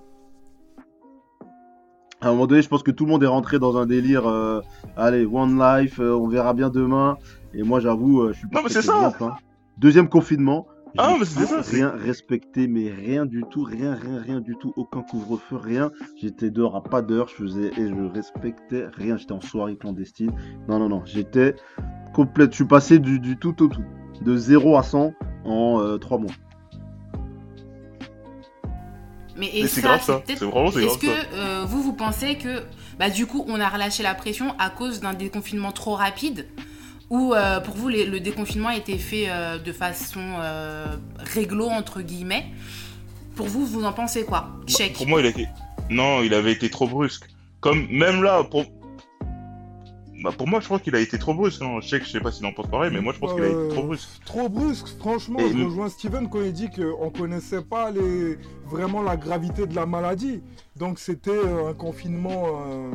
À un moment donné, je pense que tout le monde est rentré dans un délire. euh, allez, one life, euh, on verra bien demain. Et moi, j'avoue, euh, je suis pas Non, mais c'est ça. hein. Deuxième confinement. Ah, mais c'était ça, c'est- Rien respecté, mais rien du tout, rien, rien, rien du tout. Aucun couvre-feu, rien. J'étais dehors à pas d'heure, je faisais et je respectais rien. J'étais en soirée clandestine. Non, non, non, j'étais complète. Je suis passé du, du tout au tout. De 0 à 100 en 3 mois. Mais c'est grave, ça. C'est vraiment, c'est Est-ce que euh, vous, vous pensez que bah, du coup, on a relâché la pression à cause d'un déconfinement trop rapide Ou euh, pour vous, les- le déconfinement a été fait euh, de façon euh, réglo, entre guillemets Pour vous, vous en pensez quoi? Bah, Check. pour moi, il a été. Non, il avait été trop brusque. Comme même là, pour. Bah, pour moi, je crois qu'il a été trop brusque. hein. Je sais que je sais pas s'il en pense pareil, mais moi, je pense qu'il a été Euh, trop brusque. Trop brusque, franchement, Et je le- rejoins Steven quand il dit qu'on connaissait pas les... vraiment la gravité de la maladie. Donc c'était euh, un confinement, euh,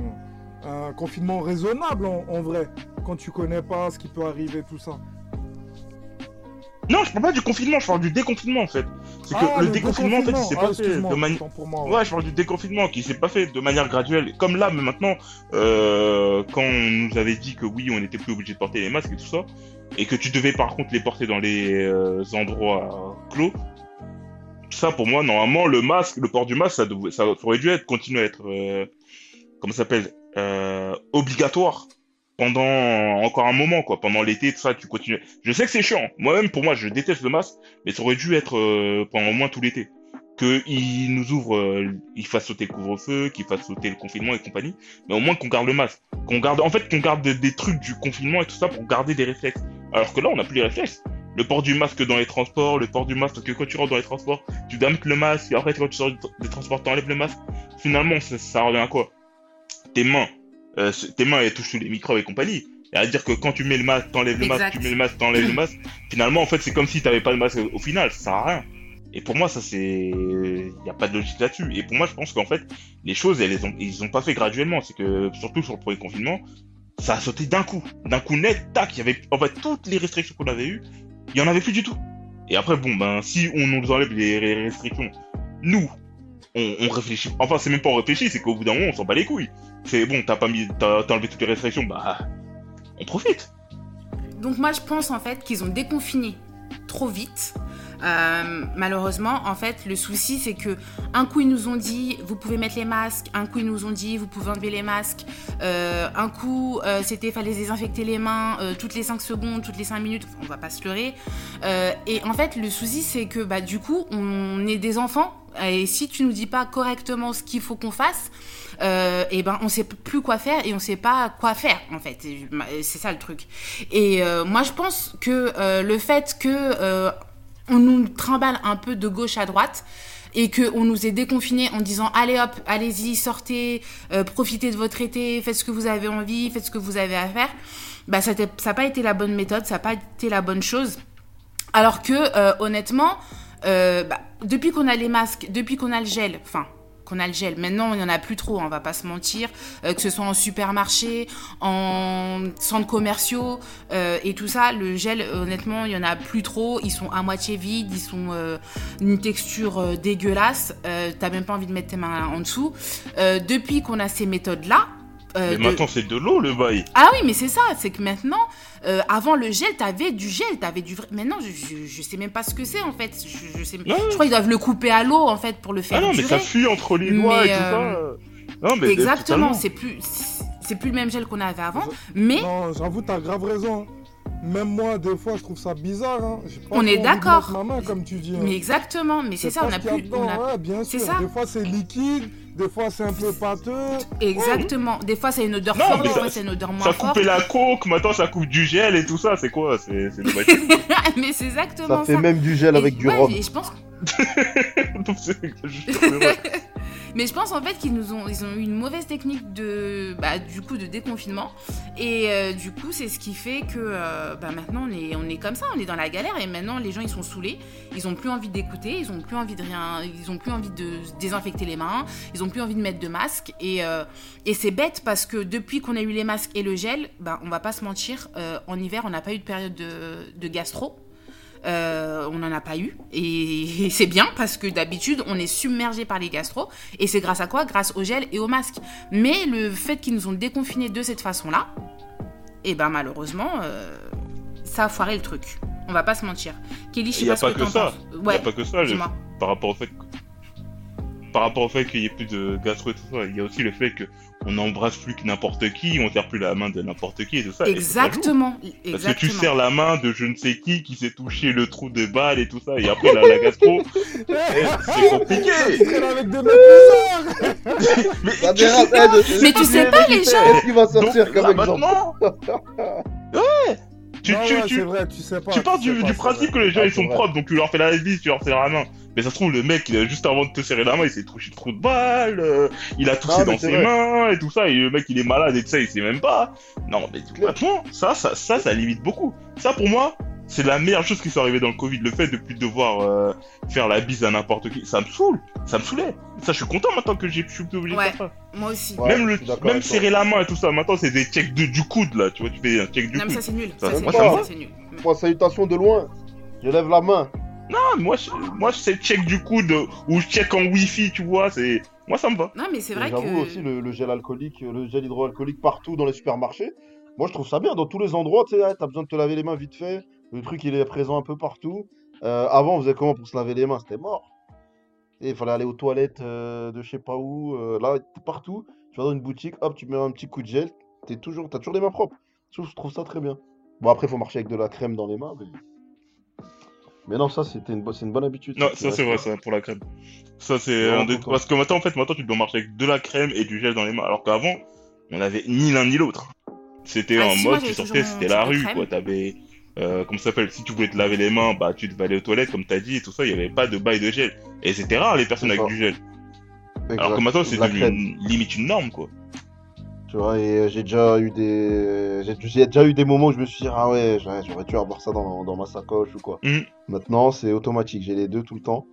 un confinement raisonnable en, en vrai, quand tu connais pas ce qui peut arriver, tout ça. Non, je parle pas du confinement, je parle du déconfinement en fait. C'est que Ah, le, déconfinement, en fait, il s'est Ah, pas fait de manière. Ouais, je parle du déconfinement qui s'est pas fait de manière graduelle. Comme là, mais maintenant, euh, quand on nous avait dit que oui, on n'était plus obligé de porter les masques et tout ça, et que tu devais par contre les porter dans les euh, endroits clos, ça pour moi, normalement, le masque, le port du masque, ça, aurait dû être, continuer à être, euh, comment ça s'appelle, obligatoire pendant encore un moment, quoi. Pendant l'été, tout ça, tu continues. Je sais que c'est chiant. Moi-même, pour moi, je déteste le masque, mais ça aurait dû être euh, pendant au moins tout l'été qu'il nous ouvre, euh, il fasse sauter le couvre-feu, qu'il fasse sauter le confinement et compagnie, mais au moins qu'on garde le masque, qu'on garde, en fait, qu'on garde des, des trucs du confinement et tout ça pour garder des réflexes. Alors que là, on n'a plus les réflexes. Le port du masque dans les transports, le port du masque, parce que quand tu rentres dans les transports, tu dois mettre le masque, et après, quand tu sors des transports, t'enlèves le masque. Finalement, ça, ça revient à quoi? Tes mains, euh, tes mains, elles touchent tous les microbes et compagnie. Et à dire que quand tu mets le masque, t'enlèves le masque, tu mets le masque, t'enlèves le masque. Finalement, en fait, c'est comme si t'avais pas le masque au final, ça sert à rien. Et pour moi, ça c'est, il y a pas de logique là-dessus. Et pour moi, je pense qu'en fait, les choses, elles, les ont, ils ont pas fait graduellement. C'est que surtout sur le premier confinement, ça a sauté d'un coup, d'un coup net, tac. Il y avait, en fait, toutes les restrictions qu'on avait eues, il y en avait plus du tout. Et après, bon, ben, si on nous enlève les restrictions, nous, on, réfléchit. Enfin, c'est même pas on réfléchit, c'est qu'au bout d'un moment, on s'en bat les couilles. C'est bon, t'as pas mis, t'as enlevé toutes les restrictions, bah, on profite. Donc moi je pense en fait qu'ils ont déconfiné trop vite. Euh, malheureusement, en fait, le souci c'est que un coup ils nous ont dit vous pouvez mettre les masques, un coup ils nous ont dit vous pouvez enlever les masques, euh, un coup euh, c'était fallait désinfecter les mains euh, toutes les 5 secondes, toutes les 5 minutes, on va pas se leurrer. Et en fait, le souci c'est que bah du coup on est des enfants. Et si tu nous dis pas correctement ce qu'il faut qu'on fasse, euh, et ben on sait plus quoi faire et on sait pas quoi faire en fait. C'est ça le truc. Et moi je pense que le fait que on nous trimballe un peu de gauche à droite et que on nous ait déconfinés en disant allez hop allez-y sortez euh, profitez de votre été faites ce que vous avez envie faites ce que vous avez à faire. Bah ça n'a pas été la bonne méthode ça n'a pas été la bonne chose. Alors que euh, honnêtement euh, bah, depuis qu'on a les masques depuis qu'on a le gel enfin qu'on a le gel. Maintenant, il n'y en a plus trop, hein, on va pas se mentir, euh, que ce soit en supermarché, en centres commerciaux euh, et tout ça. Le gel, honnêtement, il y en a plus trop. Ils sont à moitié vides, ils sont euh, une texture euh, dégueulasse. Euh, T'as même pas envie de mettre tes mains en dessous. Euh, depuis qu'on a ces méthodes-là. euh, Mais de- maintenant, c'est de l'eau, le bail. ah oui, mais c'est ça, c'est que maintenant, euh, avant le gel, t'avais du gel, t'avais du vrai. Maintenant, je, je, je sais même pas ce que c'est en fait. Je, je sais... Non. je crois qu'ils doivent le couper à l'eau en fait pour le faire Ah non, mais durer. ça fuit entre les doigts Mais, et tout euh, ça. Non, mais Exactement, c'est plus, c'est plus le même gel qu'on avait avant, mais Non, j'avoue, t'as grave raison. Même moi, des fois, je trouve ça bizarre. hein. Pas On est d'accord. mettre Ma main, comme tu dis. hein. mais exactement, mais c'est ça, on a plus, a- ouais, bien sûr. ça. Des fois, c'est liquide, des fois, c'est un peu pâteux. exactement. Des fois, c'est une odeur Non, forte, des ça- fois, c'est une odeur moins Ça forte. coupait la coke, maintenant ça coupe du gel et tout ça, c'est quoi? C'est dommage. mais c'est exactement Ça ça. fait même du gel Et- avec du ouais, rhum. et je pense, Donc, Mais je pense en fait qu'ils nous ont, ils ont eu une mauvaise technique de, bah, du coup, de déconfinement. Et euh, du coup, c'est ce qui fait que euh, bah, maintenant on est, on est comme ça, on est dans la galère. Et maintenant, les gens ils sont saoulés, ils ont plus envie d'écouter, ils ont plus envie de rien, ils ont plus envie de désinfecter les mains, ils ont plus envie de mettre de masque. Et, euh, et c'est bête parce que depuis qu'on a eu les masques et le gel, bah, on va pas se mentir, en hiver on n'a pas eu de période de, de gastro. Euh, on n'en a pas eu et, et c'est bien parce que d'habitude on est submergé par les gastro et c'est grâce à quoi? Grâce au gel et au masque. Mais le fait qu'ils nous ont déconfinés de cette façon-là, et ben malheureusement, euh, ça a foiré le truc. On va pas se mentir. Kelly, je sais Il y a pas pas que ça. Il y Ouais, a pas que ça. Par rapport au fait que... Par rapport au fait qu'il y ait plus de gastro et tout ça, il y a aussi le fait que on n'embrasse plus que n'importe qui, on serre plus la main de n'importe qui et tout ça. Exactement. Parce Exactement. que tu serres la main de je ne sais qui qui s'est touché le trou de balle et tout ça, et après la, la gastro, eh, c'est compliqué. Avec Mais Ça tu sais- de- Mais tu sais pas, les gens- Qu'est-ce qui va donc, sortir comme là, exemple maintenant, ouais, tu, Non, tu, ouais, tu, c'est vrai, tu sais pas. tu pars sais du, pas, du principe que les gens Ah, ils sont vrai. propres, donc tu leur fais la bise, tu leur serres la main. Mais ça se trouve, le mec, il a juste avant de te serrer la main, il s'est touché le trou de balle, euh, il a toussé dans ses vrai. mains et tout ça, et le mec il est malade et tout ça, il sait même pas. Non, mais maintenant, ça, ça, ça, ça limite beaucoup. Ça, pour moi, c'est la meilleure chose qui soit arrivée dans le Covid, le fait de plus devoir euh, faire la bise à n'importe qui. Ça me saoule, ça me saoulait. Ça, je suis content maintenant que j'ai- je suis plus obligé Ouais. de faire ça. Moi aussi. Ouais, même le, même serrer la main et tout ça, maintenant c'est des checks de, du coude là, tu vois, tu fais un check du Non, mais coude. ça c'est nul. Ça, moi, nul. ça me Ça, va. c'est nul. Moi, salutation de loin. Je lève la main. Ah, moi, je- moi, c'est check du coude ou check en wifi, tu vois, c'est, moi, ça me va. Non, mais c'est vrai J'avoue que. aussi le, le gel alcoolique, le gel hydroalcoolique partout dans les supermarchés. Moi, je trouve ça bien dans tous les endroits. Tu sais, t'as besoin de te laver les mains vite fait. Le truc, il est présent un peu partout. Euh, avant, on faisait comment pour se laver les mains? C'était mort. Et Il fallait aller aux toilettes euh, de je sais pas où. euh, là, partout. Tu vas dans une boutique, hop, tu mets un petit coup de gel. T'es toujours, t'as toujours les mains propres. Je trouve, je trouve ça très bien. Bon, après, il faut marcher avec de la crème dans les mains. Mais, mais non, ça, c'était une, bo- c'est une bonne habitude. Non, ça c'est vrai, ça, pour la crème. Ça c'est, dé- parce que maintenant, en fait, maintenant, tu dois marcher avec de la crème et du gel dans les mains, alors qu'avant, on avait ni l'un ni l'autre. C'était Ah, en si, moi, mode, tu sortais, c'était la rue, crème. quoi. T'avais, euh, comment ça s'appelle, si tu voulais te laver les mains, bah, tu devais aller aux toilettes, comme t'as dit, et tout ça, il y avait pas de bail de gel. Et c'était rare, les personnes avec du gel. Alors que maintenant, c'est devenu une- limite une norme, quoi. Tu vois, et euh, j'ai déjà eu des. J'ai déjà eu des moments où je me suis dit, ah ouais, j'aurais dû avoir ça dans, dans ma sacoche ou quoi. Mhm. Maintenant, c'est automatique, j'ai les deux tout le temps.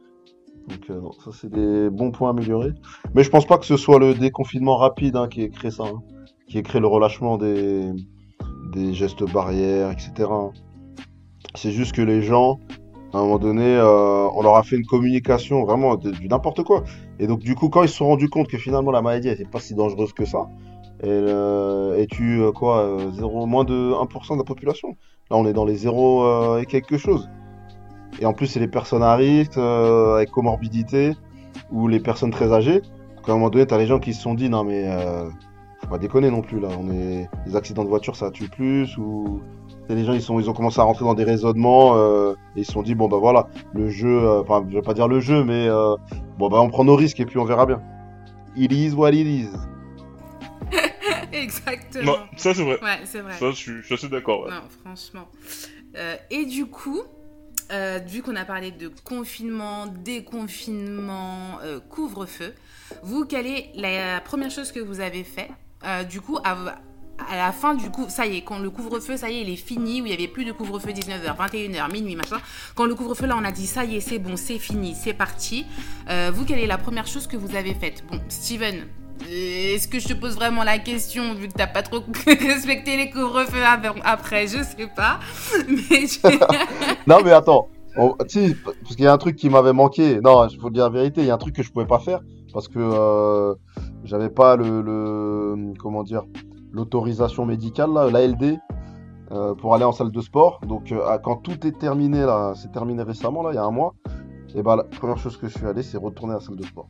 Donc, euh, non, ça, c'est des bons points améliorés. Mais je pense pas que ce soit le déconfinement rapide hein, qui ait créé ça, hein, qui ait créé le relâchement des, des gestes barrières, etc. hein. C'est juste que les gens, à un moment donné, euh, on leur a fait une communication vraiment du n'importe quoi. Et donc, du coup, quand ils se sont rendus compte que finalement la maladie n'était pas si dangereuse que ça, elle, euh, et tu, euh, quoi, moins de 1% de la population? Là, on est dans les 0 euh, et quelque chose. Et en plus, c'est les personnes à risque, avec comorbidité, ou les personnes très âgées. Donc, à un moment donné, t'as les gens qui se sont dit, non mais, faut pas déconner non plus, là. On. Les accidents de voiture, ça tue plus, ou... Les gens, ils, sont, ils ont commencé à rentrer dans des raisonnements, euh, et ils se sont dit, bon bah voilà, le jeu, euh, enfin, je vais pas dire le jeu, mais euh, bon bah on prend nos risques et puis on verra bien. It is what it is. Exactement. Non, ça c'est vrai. Ouais, c'est vrai. Ça, je suis, je suis assez d'accord, ouais. Non, franchement. Euh, et du coup, euh, vu qu'on a parlé de confinement, déconfinement, euh, couvre-feu, vous, quelle est la première chose que vous avez fait Euh, Du coup, à, à la fin du coup, ça y est, quand le couvre-feu, ça y est, il est fini, où il n'y avait plus de couvre-feu 19h, 21h, minuit, machin. Quand le couvre-feu, là, on a dit, ça y est, c'est bon, c'est fini, c'est parti. Euh, vous, quelle est la première chose que vous avez faite? Bon, Steven, est-ce que je te pose vraiment la question, vu que t'as pas trop respecté les couvre-feux après, je sais pas. Mais Non mais attends, on- parce qu'il y a un truc qui m'avait manqué. Non, il faut dire la vérité, il y a un truc que je pouvais pas faire parce que euh, j'avais pas le- comment dire l'autorisation médicale là, l'ALD euh, pour aller en salle de sport. Donc euh, quand tout est terminé là, c'est terminé récemment là, il y a un mois. Et ben la première chose que je suis allé, c'est retourner à la salle de sport.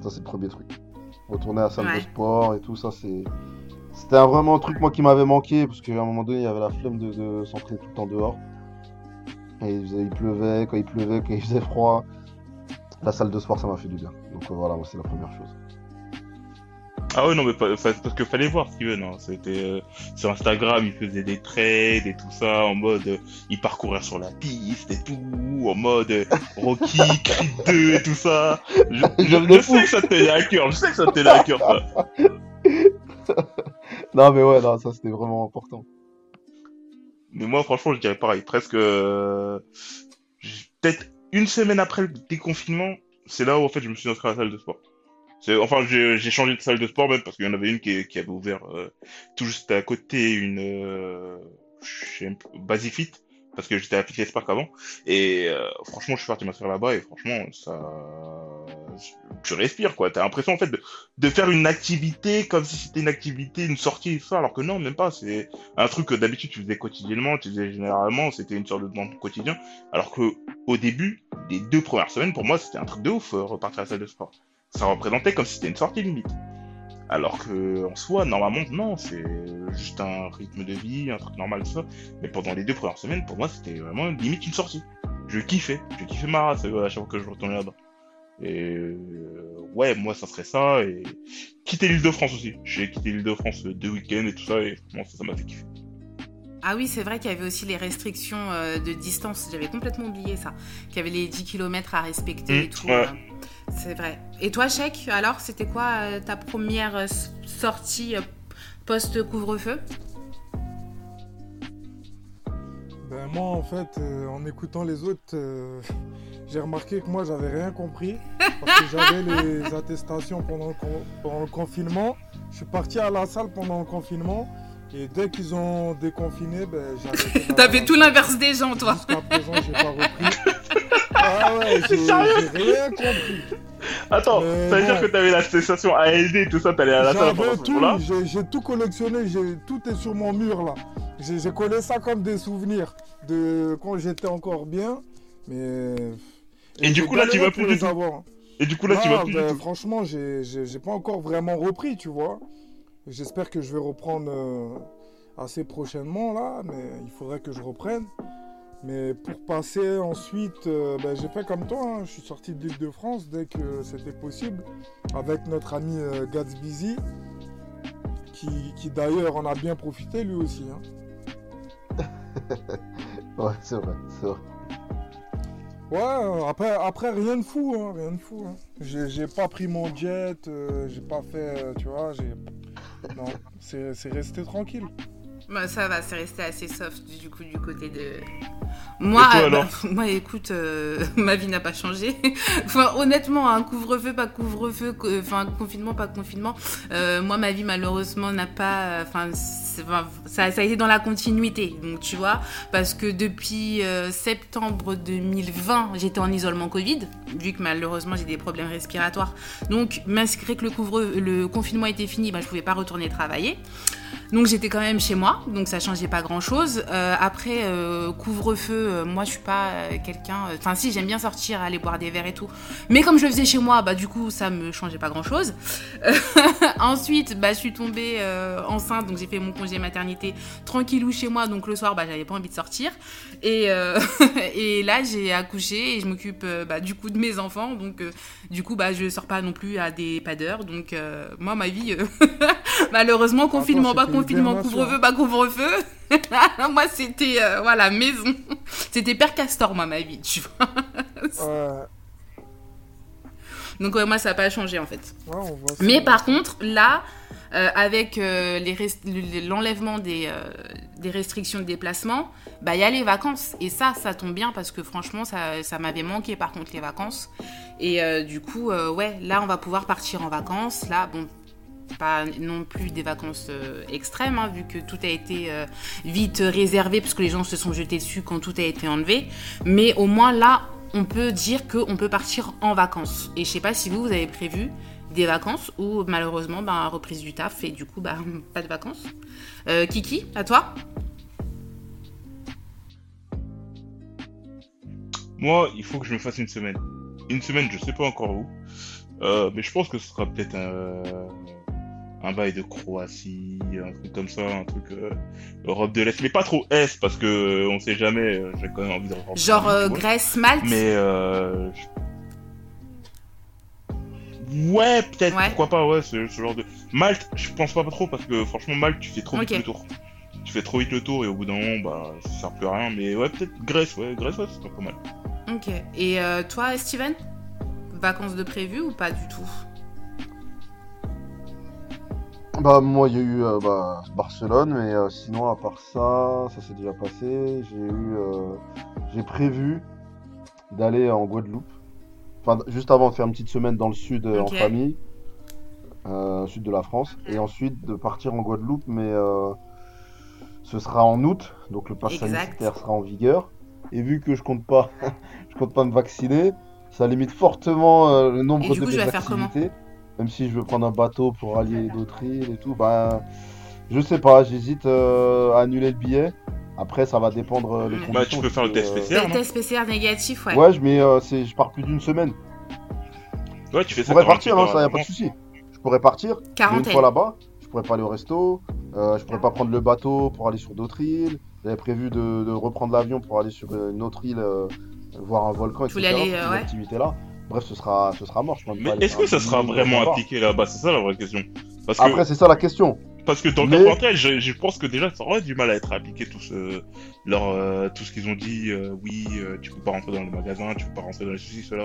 Ça c'est le premier truc. Retourner à la salle de sport et tout ça c'est c'était un- vraiment un truc moi qui m'avait manqué parce qu'à un moment donné il y avait la flemme de, de s'entraîner tout le temps dehors. Et il, faisait- il pleuvait, quand il pleuvait, quand il faisait froid. La salle de sport, ça m'a fait du bien. Donc euh, voilà, moi, c'est la première chose. Ah ouais, non, mais pas- parce que fallait voir Steven. Hein. C'était euh, sur Instagram, il faisait des trades et tout ça, en mode euh, il parcourait sur la piste et tout, en mode euh, Rocky, Creed 2 et tout ça. Je, je, je sais que ça te tenait à cœur, je sais que ça te tenait à cœur ça. Non, mais ouais, non, ça c'était vraiment important. Mais moi, franchement, je dirais pareil. Presque, euh, peut-être une semaine après le déconfinement, c'est là où en fait je me suis inscrit à la salle de sport. Enfin, j'ai changé de salle de sport même parce qu'il y en avait une qui, avait ouvert euh, tout juste à côté une euh, Basifit parce que j'étais à Fitness Park avant. Et euh, franchement je suis parti m'inscrire là-bas et franchement ça tu respires quoi. T'as l'impression en fait de, faire une activité comme si c'était une activité une sortie ça alors que non même pas. C'est un truc que d'habitude tu faisais quotidiennement tu faisais généralement c'était une sorte de demande quotidien. Alors que au début les deux premières semaines pour moi c'était un truc de ouf euh, repartir à la salle de sport ça représentait comme si c'était une sortie limite alors que en soi normalement non c'est juste un rythme de vie un truc normal ça. Mais pendant les deux premières semaines pour moi c'était vraiment limite une sortie. Je kiffais. Je kiffais ma race euh, à chaque fois que je retournais là-bas. Et euh, ouais moi ça serait ça. Et quitter l'île de France aussi. J'ai quitté l'île de France euh, deux week-ends et tout ça et ça m'a fait kiffer Ah oui, c'est vrai qu'il y avait aussi les restrictions euh, de distance. J'avais complètement oublié ça. Qu'il y avait les 10 km à respecter et tout. ouais. euh, c'est vrai. Et toi, Chèque, alors, c'était quoi euh, ta première euh, sortie euh, post-couvre-feu? Ben moi en fait, euh, en écoutant les autres, euh, j'ai remarqué que moi j'avais rien compris parce que j'avais les attestations pendant le, con- pendant le confinement. Je suis parti à la salle pendant le confinement et dès qu'ils ont déconfiné, ben j'avais. fait T'avais tout l'inverse des gens, toi. Jusqu'à présent, j'ai pas repris. Ah ouais, j'ai j'ai rien compris. attends Mais ça veut dire que t'avais la station ALD et tout ça t'allais à la salle pendant ce tout, j'ai j'ai tout collectionné, j'ai- tout est sur mon mur là. J'ai j'ai collé ça comme des souvenirs de quand j'étais encore bien. Mais. Et du j'ai coup, là, tu vas plus du tout. avoir. et du coup là tu Ah, vas plus ben, du tout Franchement, j'ai j'ai- j'ai pas encore vraiment repris, tu vois. J'espère que je vais reprendre euh, assez prochainement là, mais il faudrait que je reprenne. Mais pour passer ensuite, euh, ben, j'ai fait comme toi, hein. je suis sorti de l'île de France dès que c'était possible, avec notre ami euh, Gatsby, qui, qui d'ailleurs en a bien profité lui aussi. hein. Ouais, c'est vrai, c'est vrai. Ouais, après, après rien de fou, hein, rien de fou. hein. J'ai pas pris mon jet, euh, j'ai pas fait, tu vois, j'ai... Non, c'est resté tranquille. Bah, ça va, c'est resté assez soft du coup du côté de. Moi, toi, euh, alors bah, moi, écoute, euh, ma vie n'a pas changé. enfin, honnêtement, un couvre-feu, pas couvre-feu, co- enfin confinement, pas confinement. euh, moi, ma vie malheureusement n'a pas, enfin, ça, ça a été dans la continuité. Donc, tu vois, parce que depuis euh, septembre 2020, j'étais en isolement Covid, vu que malheureusement j'ai des problèmes respiratoires. Donc, malgré que le couvre, le confinement était fini, bah, je pouvais pas retourner travailler. Donc j'étais quand même chez moi, donc ça changeait pas grand chose. après euh, couvre-feu, euh, moi je suis pas euh, quelqu'un. euh, Enfin si j'aime bien sortir, aller boire des verres et tout. Mais comme je le faisais chez moi, bah du coup ça me changeait pas grand chose. Ensuite, bah je suis tombée euh, enceinte, donc j'ai fait mon congé maternité tranquillou chez moi. Donc le soir, bah j'avais pas envie de sortir. Et, euh, là j'ai accouché et je m'occupe euh, bah, du coup de mes enfants. Donc euh, du coup bah je sors pas non plus à des pas d'heure. Donc euh, moi ma vie, euh, malheureusement confinement, pas confinement, couvre-feu, pas couvre-feu. moi, c'était, euh, voilà, maison. C'était Père Castor, moi, ma vie, tu vois. Donc, ouais, moi, ça n'a pas changé, en fait. ouais, on voit ça. Mais par contre, là, euh, avec euh, l'enlèvement des, euh, des restrictions de déplacement, bah, il y a les vacances. Et ça, ça tombe bien parce que franchement, ça, ça m'avait manqué, par contre, les vacances. Et du coup, ouais, là, on va pouvoir partir en vacances. Là, bon, pas non plus des vacances euh, extrêmes, hein, vu que tout a été euh, vite réservé, parce que les gens se sont jetés dessus quand tout a été enlevé. Mais au moins là, on peut dire qu'on peut partir en vacances. Et je sais pas si vous, vous avez prévu des vacances ou malheureusement, ben, reprise du taf et du coup, ben, pas de vacances. Euh, Kiki, à toi Moi, il faut que je me fasse une semaine. Une semaine, je sais pas encore où. Mais je pense que ce sera peut-être un, un bail de Croatie, un truc comme ça, un truc euh, Europe de l'Est. Mais pas trop Est, parce que euh, on sait jamais, euh, j'ai quand même envie de Genre. Grèce, Malte Mais euh, je- Ouais, peut-être, Ouais. pourquoi pas, ouais, ce, ce genre de. Malte, je pense pas trop parce que franchement, Malte, tu fais trop vite le tour. Tu fais trop vite le tour et au bout d'un moment, bah, ça sert plus à rien. Mais ouais, peut-être Grèce, ouais, Grèce, ouais, c'est pas mal. Ok. Et euh, toi, Steven? Vacances de prévu ou pas du tout? Bah moi il y a eu euh, bah, Barcelone mais euh, sinon à part ça, ça s'est déjà passé. J'ai eu euh, j'ai prévu d'aller en Guadeloupe. Enfin juste avant de faire une petite semaine dans le sud en famille, sud de la France, et ensuite de partir en Guadeloupe mais euh, ce sera en août, donc le pass sanitaire sera en vigueur. Et vu que je compte pas je compte pas me vacciner, ça limite fortement le nombre Et du de coup, mes tu vas faire comment activités. Même si je veux prendre un bateau pour allier d'autres îles et tout, bah je sais pas, j'hésite euh, à annuler le billet. Après, ça va dépendre euh, des Bah, conditions. tu peux faire le test euh, PCR. non Test PCR négatif, ouais. Ouais, je- mais euh, c'est, je pars plus d'une semaine. Ouais, tu fais Je ça. pourrais partir, hein, ça y a pas de souci. Je pourrais partir. mais Une Quarantaine. fois là-bas, je pourrais pas aller au resto. euh, je pourrais pas prendre le bateau pour aller sur d'autres îles. J'avais prévu de, de reprendre l'avion pour aller sur une autre île, euh, voir un volcan, Tu etc. voulais aller, euh, ouais. activités-là. Bref, ce sera, ce sera mort. Je pas Mais est-ce que ça sera vraiment appliqué là-bas? C'est ça la vraie question. Parce que, Après, c'est ça la question. parce que dans le mais- 93, je, je pense que déjà, ça aurait du mal à être appliqué tout ce, leur, euh, tout ce qu'ils ont dit. euh, oui, euh, tu peux pas rentrer dans les magasins, tu peux pas rentrer dans les ceci, cela.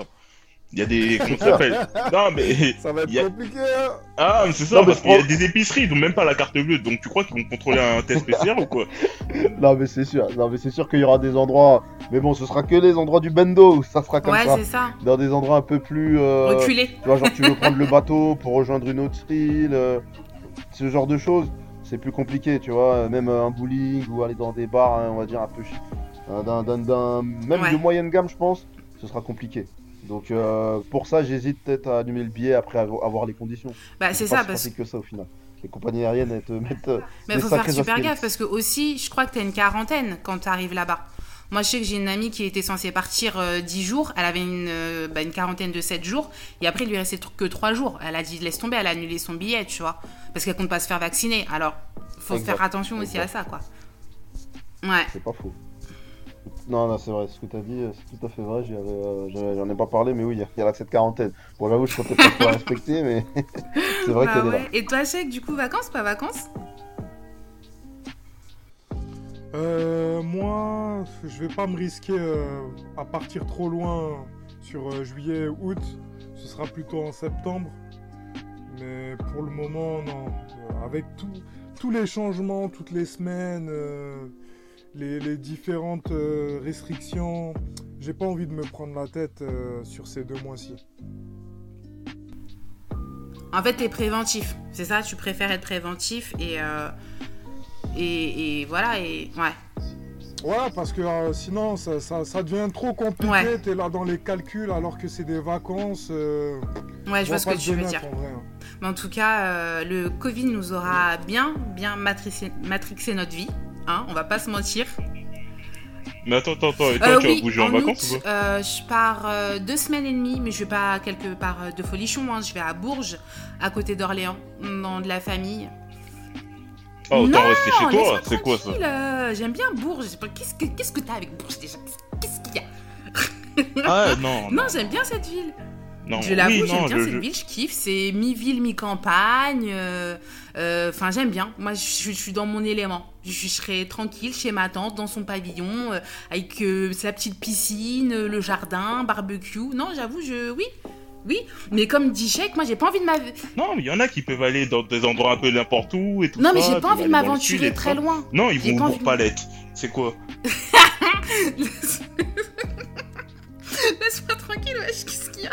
Il y a des. Comment ça s'appelle Non, mais. Ça va être Il y a- compliqué, hein Ah, mais c'est ça, Non, parce qu'il y a des épiceries, ils même pas la carte bleue. Donc tu crois qu'ils vont contrôler un test PCR ou quoi? Non, mais c'est sûr. Non, mais c'est sûr qu'il y aura des endroits. Mais bon, ce sera que les endroits du bendo où ça sera comme Ouais, ça. c'est ça. Dans des endroits un peu plus. euh, Reculé. Tu vois, genre tu veux prendre le bateau pour rejoindre une autre île, euh, ce genre de choses, c'est plus compliqué, tu vois. Même euh, un bowling ou aller dans des bars, hein, on va dire un peu chi- euh, d'un, d'un, d'un- même Ouais. de moyenne gamme, je pense, ce sera compliqué. Donc euh, pour ça, j'hésite peut-être à allumer le billet après avo- avoir les conditions. Bah, c'est ça, que parce que ça au final. Les compagnies aériennes, elles te mettent. euh, Mais des faut faire super gaffe parce que aussi, je crois que t'as une quarantaine quand t'arrives là-bas. Moi, je sais que j'ai une amie qui était censée partir euh, 10 jours. Elle avait une, euh, bah, une quarantaine de 7 jours. Et après, il lui restait que 3 jours. Elle a dit laisse tomber, elle a annulé son billet, tu vois. Parce qu'elle compte pas se faire vacciner. Alors, faut Exact. faire attention aussi à ça, quoi. Ouais. C'est pas faux. Non, non, c'est vrai, ce que t'as dit, euh, c'est tout à fait vrai. j'y avais, euh, j'en ai pas parlé, mais oui, il y a- y a l'accès de quarantaine. Bon, j'avoue, je serais peut-être pas trop respecté, mais c'est vrai Bah qu'elle est là. ouais. Et toi, Chèque, du coup, vacances, pas vacances? Euh, moi, je vais pas me risquer euh, à partir trop loin sur euh, juillet, août. Ce sera plutôt en septembre. Mais pour le moment, non. Avec tout- tous les changements, toutes les semaines, euh, les, les différentes euh, restrictions, j'ai pas envie de me prendre la tête euh, sur ces deux mois-ci. En fait, t'es préventif. C'est ça, tu préfères être préventif et, euh, et, et voilà, et ouais. Ouais, parce que euh, sinon, ça, ça- ça devient trop compliqué. Ouais. T'es là dans les calculs alors que c'est des vacances. euh, Ouais, je vois ce que tu veux dire. en vrai, hein. Mais en tout cas, le Covid nous aura bien, bien matrixé, matrixé notre vie. Hein, on va pas se mentir. Mais attends, attends, attends, et toi Euh, tu oui, vas bouger en, en vacances août, ou quoi euh, je pars euh, deux semaines et demie, mais je vais pas quelque part de folichon. Hein. Je vais à Bourges, à côté d'Orléans, dans de la famille. Ah, autant non, rester chez toi, c'est quoi ça euh, J'aime bien Bourges. Je sais pas, Qu'est-ce que qu'est-ce que t'as avec Bourges déjà? Qu'est-ce qu'il y a? Ah non, Non, j'aime bien cette ville. non, Je l'avoue, oui, j'aime bien je- cette je- ville, je kiffe. C'est mi-ville, mi-campagne. euh, Enfin, j'aime bien. Moi, je, suis- je suis dans mon élément. Je, je serai tranquille chez ma tante, dans son pavillon, euh, avec euh, sa petite piscine, euh, le jardin, barbecue. Non, j'avoue, je. Oui. Oui, mais comme dit Chèque, moi j'ai pas envie de m'av- Non, mais il y en a qui peuvent aller dans des endroits un peu n'importe où et tout Non, mais j'ai pas envie de m'aventurer très ça. loin. Non, ils vont de- Bourg-Palette. C'est quoi? Laisse-moi tranquille, wesh, qu'est-ce qu'il y a?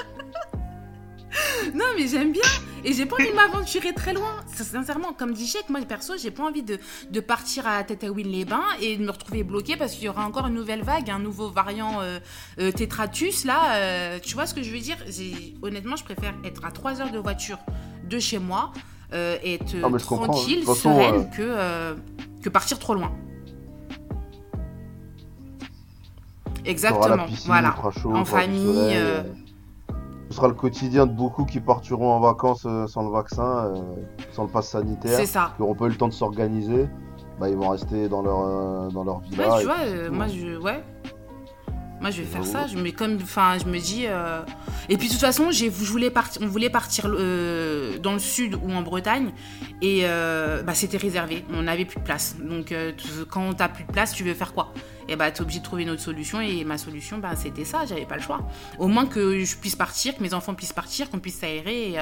Non, mais j'aime bien. Et j'ai pas envie de m'aventurer très loin. Sincèrement, comme dit Chèque, moi perso, j'ai pas envie de, de partir à Tataouine-les-Bains et de me retrouver bloqué parce qu'il y aura encore une nouvelle vague, un nouveau variant euh, euh, tétratus. Là, euh, tu vois ce que je veux dire? Honnêtement, je préfère être à 3 heures de voiture de chez moi euh, et être Ah, tranquille, façon, sereine, que, que partir trop loin. Exactement, piscine, voilà. chaud, En famille, Ce sera le quotidien de beaucoup qui partiront en vacances euh, sans le vaccin, euh, sans le pass sanitaire, C'est ça. qui n'auront pas eu le temps de s'organiser. Bah, ils vont rester dans leur, euh, dans leur Ouais, tu vois, moi hein. je. Ouais. Moi, je vais faire Bah, ça. Je me, comme, enfin, je me dis. euh, Et puis, de toute façon, je voulais partir, on voulait partir euh, dans le sud ou en Bretagne, et euh, bah, c'était réservé. On n'avait plus de place. Donc, euh, tu- quand t'as plus de place, tu veux faire quoi? Et bah, t'es obligé de trouver une autre solution. Et ma solution, bah, c'était ça. J'avais pas le choix. Au moins que je puisse partir, que mes enfants puissent partir, qu'on puisse s'aérer et,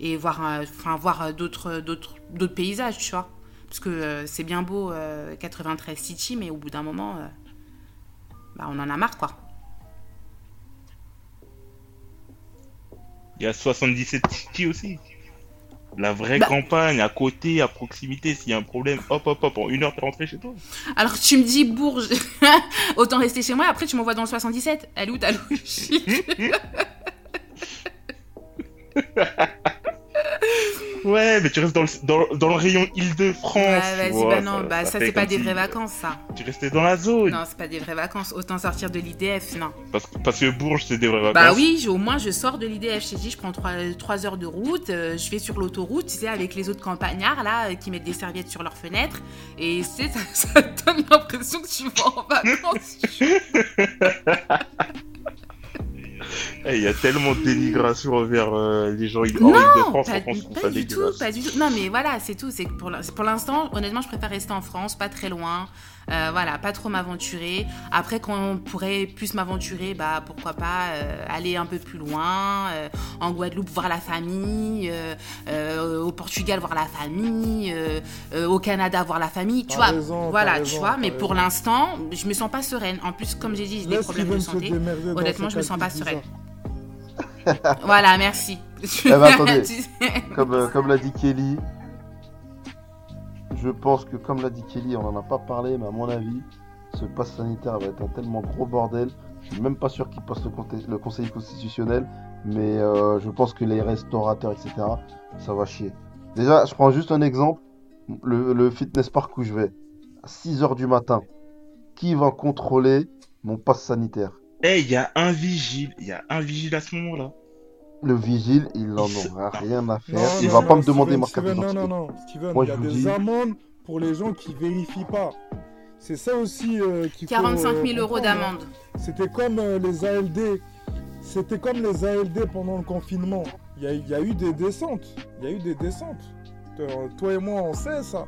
et voir, enfin, voir d'autres, d'autres, d'autres paysages, tu vois. Parce que c'est bien beau euh, 93 City, mais au bout d'un moment, bah, on en a marre, quoi. Il y a 77 City aussi. La vraie Bah- campagne, à côté, à proximité, s'il y a un problème, hop, hop, hop, en une heure, t'es rentré chez toi. Alors tu me dis Bourges, autant rester chez moi, après tu m'envoies dans le 77. Elle est où ta logique? Ouais, mais tu restes dans le, dans, dans le rayon Île-de-France. Ouais, tu vas-y, bah non, bah ça c'est pas des si vraies vacances, ça. Tu restais dans la zone. Non, c'est pas des vraies vacances, autant sortir de l'IDF, non. Parce, que- parce que Bourges, c'est des vraies vacances. Bah oui, au moins je sors de l'IDF, je t'ai dit, je prends 3, heures de route, euh, je vais sur l'autoroute, tu sais, avec les autres campagnards là, euh, qui mettent des serviettes sur leurs fenêtres, et c'est ça, ça donne l'impression que tu vas en vacances. Eh, Il y a tellement de dénigration envers euh, les gens hors Non, Île-de-France. pas, trouve pas ça du tout, pas du tout. Non, mais voilà, c'est tout. C'est pour l'in- pour l'instant, honnêtement, je préfère rester en France, pas très loin. Euh, voilà, pas trop m'aventurer. Après, quand on pourrait plus m'aventurer, bah pourquoi pas euh, aller un peu plus loin, euh, en Guadeloupe voir la famille, euh, euh, au Portugal voir la famille, euh, euh, au Canada voir la famille. Tu vois, raison, voilà, raison, tu vois. Mais pour l'instant, je me sens pas sereine. En plus, comme j'ai dit, j'ai des problèmes de santé. Honnêtement, je me sens pas sereine. Voilà, merci. Eh ben, attendez. Comme, euh, comme l'a dit Kelly, je pense que comme l'a dit Kelly, on en a pas parlé, mais à mon avis, ce pass sanitaire va être un tellement gros bordel. Je suis même pas sûr qu'il passe le, Conseil constitutionnel, mais euh, je pense que les restaurateurs, etc., ça va chier. Déjà, je prends juste un exemple. Le, le fitness park où je vais, à 6h du matin, qui va contrôler mon pass sanitaire? Eh, il y a un vigile. Il y a un vigile à ce moment-là. Le vigile, il en Il se- aura rien à faire. Non, il non, va non, pas me demander Steven, ma carte Steven, Non, d'identité. non, non, Steven, Moi, il y a des dis- amendes pour les gens qui vérifient pas. C'est ça aussi euh, faut. 45 000 euh, euros d'amende. C'était comme euh, les ALD. C'était comme les ALD pendant le confinement. Il y a, il y a eu des descentes. Il y a eu des descentes. Euh, Toi et moi, on sait ça.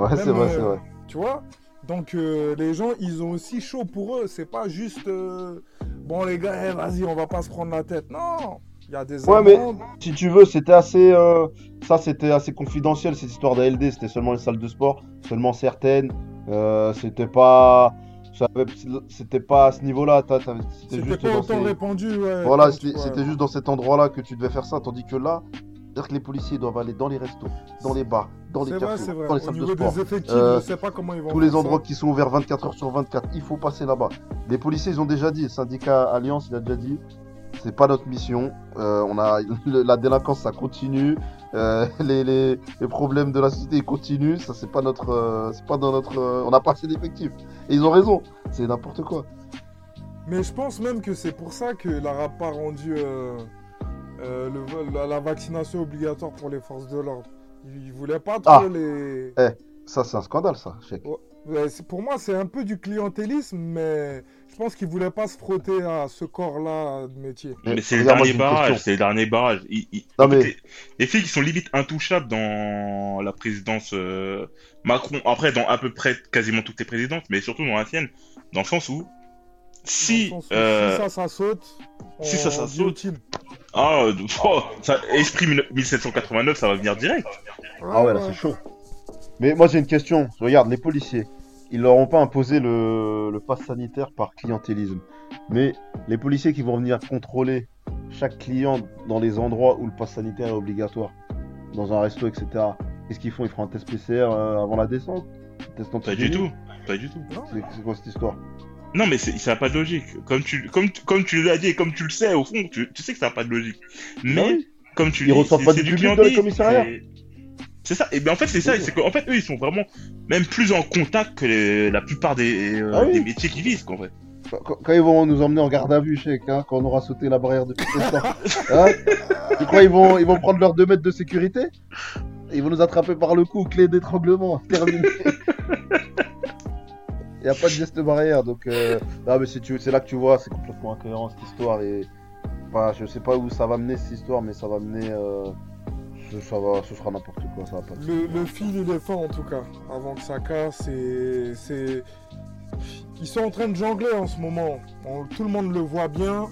Ouais, c'est vrai, euh, c'est vrai. Tu vois? Donc euh, les gens, ils ont aussi chaud pour eux. C'est pas juste. euh, bon, les gars, eh, vas-y, on va pas se prendre la tête. Non Il y a des Ouais, mais-. Si tu veux, c'était assez. euh, Ça, c'était assez confidentiel, cette histoire d'ALD. C'était seulement les salles de sport, seulement certaines. Euh, c'était pas. C'était pas à ce niveau-là. C'était juste pas dans autant ces- répandu. Ouais, Voilà, c'était ouais. c'était juste dans cet endroit-là que tu devais faire ça. Tandis que là, c'est-à-dire que les policiers doivent aller dans les restos, dans les bars, dans les cafés, dans les salles de sport. des effectifs, Euh, je sais pas comment ils vont Tous les endroits ça. qui sont ouverts 24 heures sur 24, il faut passer là-bas. Les policiers, ils ont déjà dit, le syndicat Alliance, il a déjà dit, c'est pas notre mission. Euh, on a le- la délinquance, ça continue. Euh, les, les, les problèmes de la société ils continuent. Ça, c'est pas notre, euh, c'est pas dans notre, on n'a pas assez d'effectifs. Et ils ont raison. C'est n'importe quoi. Mais je pense même que c'est pour ça que l'Arabe pas rendu le- la, la vaccination obligatoire pour les forces de l'ordre. Il, il voulait pas trop Ah. les. Ça, c'est un scandale, ça. Chèque. Ouais, c'est- pour moi, c'est un peu du clientélisme, mais je pense qu'il voulait pas se frotter à ce corps-là de métier. Mais c'est le regarde, moi, dernier j'ai une barrage, question. c'est les, les filles qui sont limite intouchables dans la présidence euh, Macron, après dans à peu près quasiment toutes les présidences, mais surtout dans la sienne, dans le sens où si, sens où euh, si ça, ça saute, si ça, ça saute, ah, euh, oh, ça, esprit 1789, ça va venir direct. Ah ouais, là, c'est chaud. Mais moi, j'ai une question. Regarde, les policiers, ils leur ont pas imposé le, le pass sanitaire par clientélisme. Mais les policiers qui vont venir contrôler chaque client dans les endroits où le pass sanitaire est obligatoire, dans un resto, etc., qu'est-ce qu'ils font? Ils font un test PCR euh, avant la descente? Pas du tout, pas du tout. C'est quoi cette histoire? Non, mais ça n'a pas de logique. Comme tu, comme, comme tu l'as dit et comme tu le sais, au fond, tu, tu sais que ça n'a pas de logique. Mais, Ah oui. comme tu Ils dis, reçoivent pas du du public dans les commissariats c'est- ça. Et bien en fait, c'est ça. C'est qu'en fait, eux, ils sont vraiment même plus en contact que les- la plupart des, euh, Ah oui. des métiers qu'ils visent, qu'en fait. quand, quand ils vont nous emmener en garde à vue, chèque, hein, quand on aura sauté la barrière de hein Tu crois qu'ils vont, ils vont prendre leurs 2 mètres de sécurité? Ils vont nous attraper par le cou, clé d'étranglement, terminé. Il n'y a pas de geste barrière. Donc, euh, non, mais si tu- c'est là que tu vois, c'est complètement incohérent cette histoire. Et enfin, je sais pas où ça va mener cette histoire, mais ça va mener. euh, ça va, ce sera n'importe quoi. Ça. Le, fil, il est en tout cas. Avant que ça casse, c'est. Ils sont en train de jongler en ce moment. On- tout le monde le voit bien.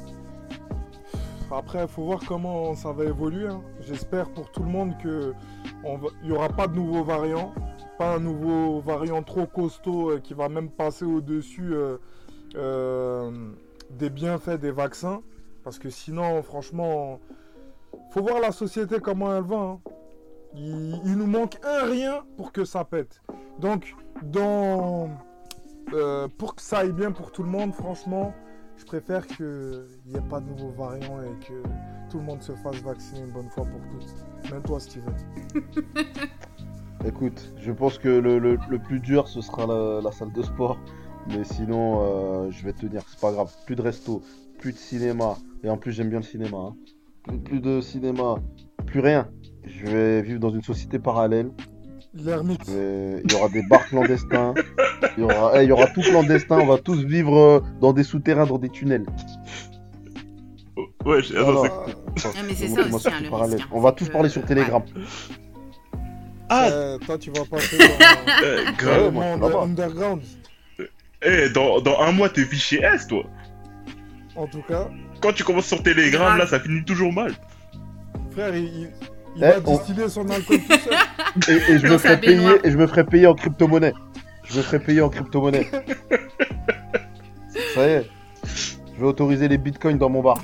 Après, il faut voir comment ça va évoluer. hein. J'espère pour tout le monde que on va- il n'y aura pas de nouveaux variants. Pas un nouveau variant trop costaud euh, qui va même passer au-dessus euh, euh, des bienfaits des vaccins. Parce que sinon, franchement, faut voir la société comment elle va. hein. Il, nous manque un rien pour que ça pète. Donc, euh, pour que ça aille bien pour tout le monde, franchement, je préfère qu'il n'y ait pas de nouveaux variants et que tout le monde se fasse vacciner une bonne fois pour toutes. Même toi, Steven. Écoute, je pense que le, plus dur ce sera la, la salle de sport. Mais sinon, euh, je vais tenir, c'est pas grave. Plus de resto, plus de cinéma. Et en plus, j'aime bien le cinéma. hein. Plus, plus de cinéma, plus rien. Je vais vivre dans une société parallèle. L'ermite. Vais- Il y aura des bars clandestins. Il y aura, eh, il y aura tout clandestin. On va tous vivre euh, dans des souterrains, dans des tunnels. Ouais, j'ai- attends, Ah, mais c'est ça aussi, hein, c'est le parallèle. risque, hein. On va tous que- parler sur Telegram. Ah, Euh, toi, tu vas passer dans, euh, grave. le Ouais, moi, underground. Eh, dans, dans un mois, t'es fiché S, toi. En tout cas, Quand tu commences sur Telegram, là, ça finit toujours mal. frère, il, il- il Eh, va on- distiller son alcool tout seul. Et, et je me ferai payer et je me ferai payer en crypto-monnaie. Je me ferai payer en crypto-monnaie. Ça y est. Je vais autoriser les bitcoins dans mon bar.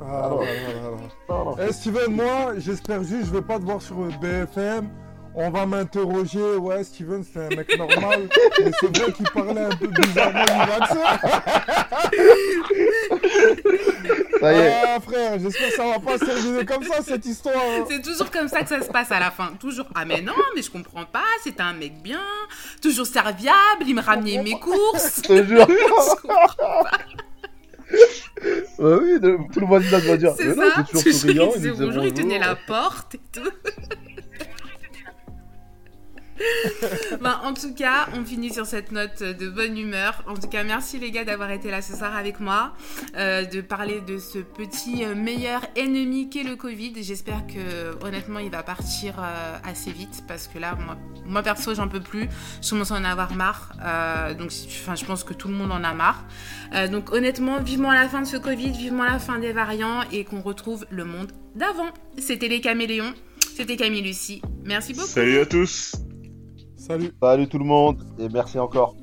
Ah, Alors. là, là, là, là. Non, non. Eh Steven, moi, j'espère juste, je vais pas te voir sur BFM. On va m'interroger, ouais, Steven, c'est un mec normal, mais c'est vrai qu'il parlait un peu bizarrement du vaccin. Ça y est. Ah, frère, j'espère que ça va pas se terminer comme ça, cette histoire. hein. C'est toujours comme ça que ça se passe à la fin. Toujours, ah mais non, mais je comprends pas, c'est un mec bien, toujours serviable, il me ramenait mes courses. Je te jure. Je comprends pas. Ouais, oui, tout le voisinage va dire. C'est non, ça, il est toujours toujours souriant, il bonjour, il tenait la porte et tout. Ben, en tout cas, on finit sur cette note de bonne humeur. En tout cas, merci les gars d'avoir été là ce soir avec moi, euh, de parler de ce petit euh, meilleur ennemi qu'est le Covid. J'espère que honnêtement, il va partir euh, assez vite parce que là, moi, perso, j'en peux plus. Je commence à en avoir marre. Donc, enfin, je pense que tout le monde en a marre. Donc, honnêtement, vivement la fin de ce Covid, vivement la fin des variants et qu'on retrouve le monde d'avant. C'était les caméléons. C'était Camille Lucie. Merci beaucoup. Salut à tous. Salut. Tout le monde et merci encore.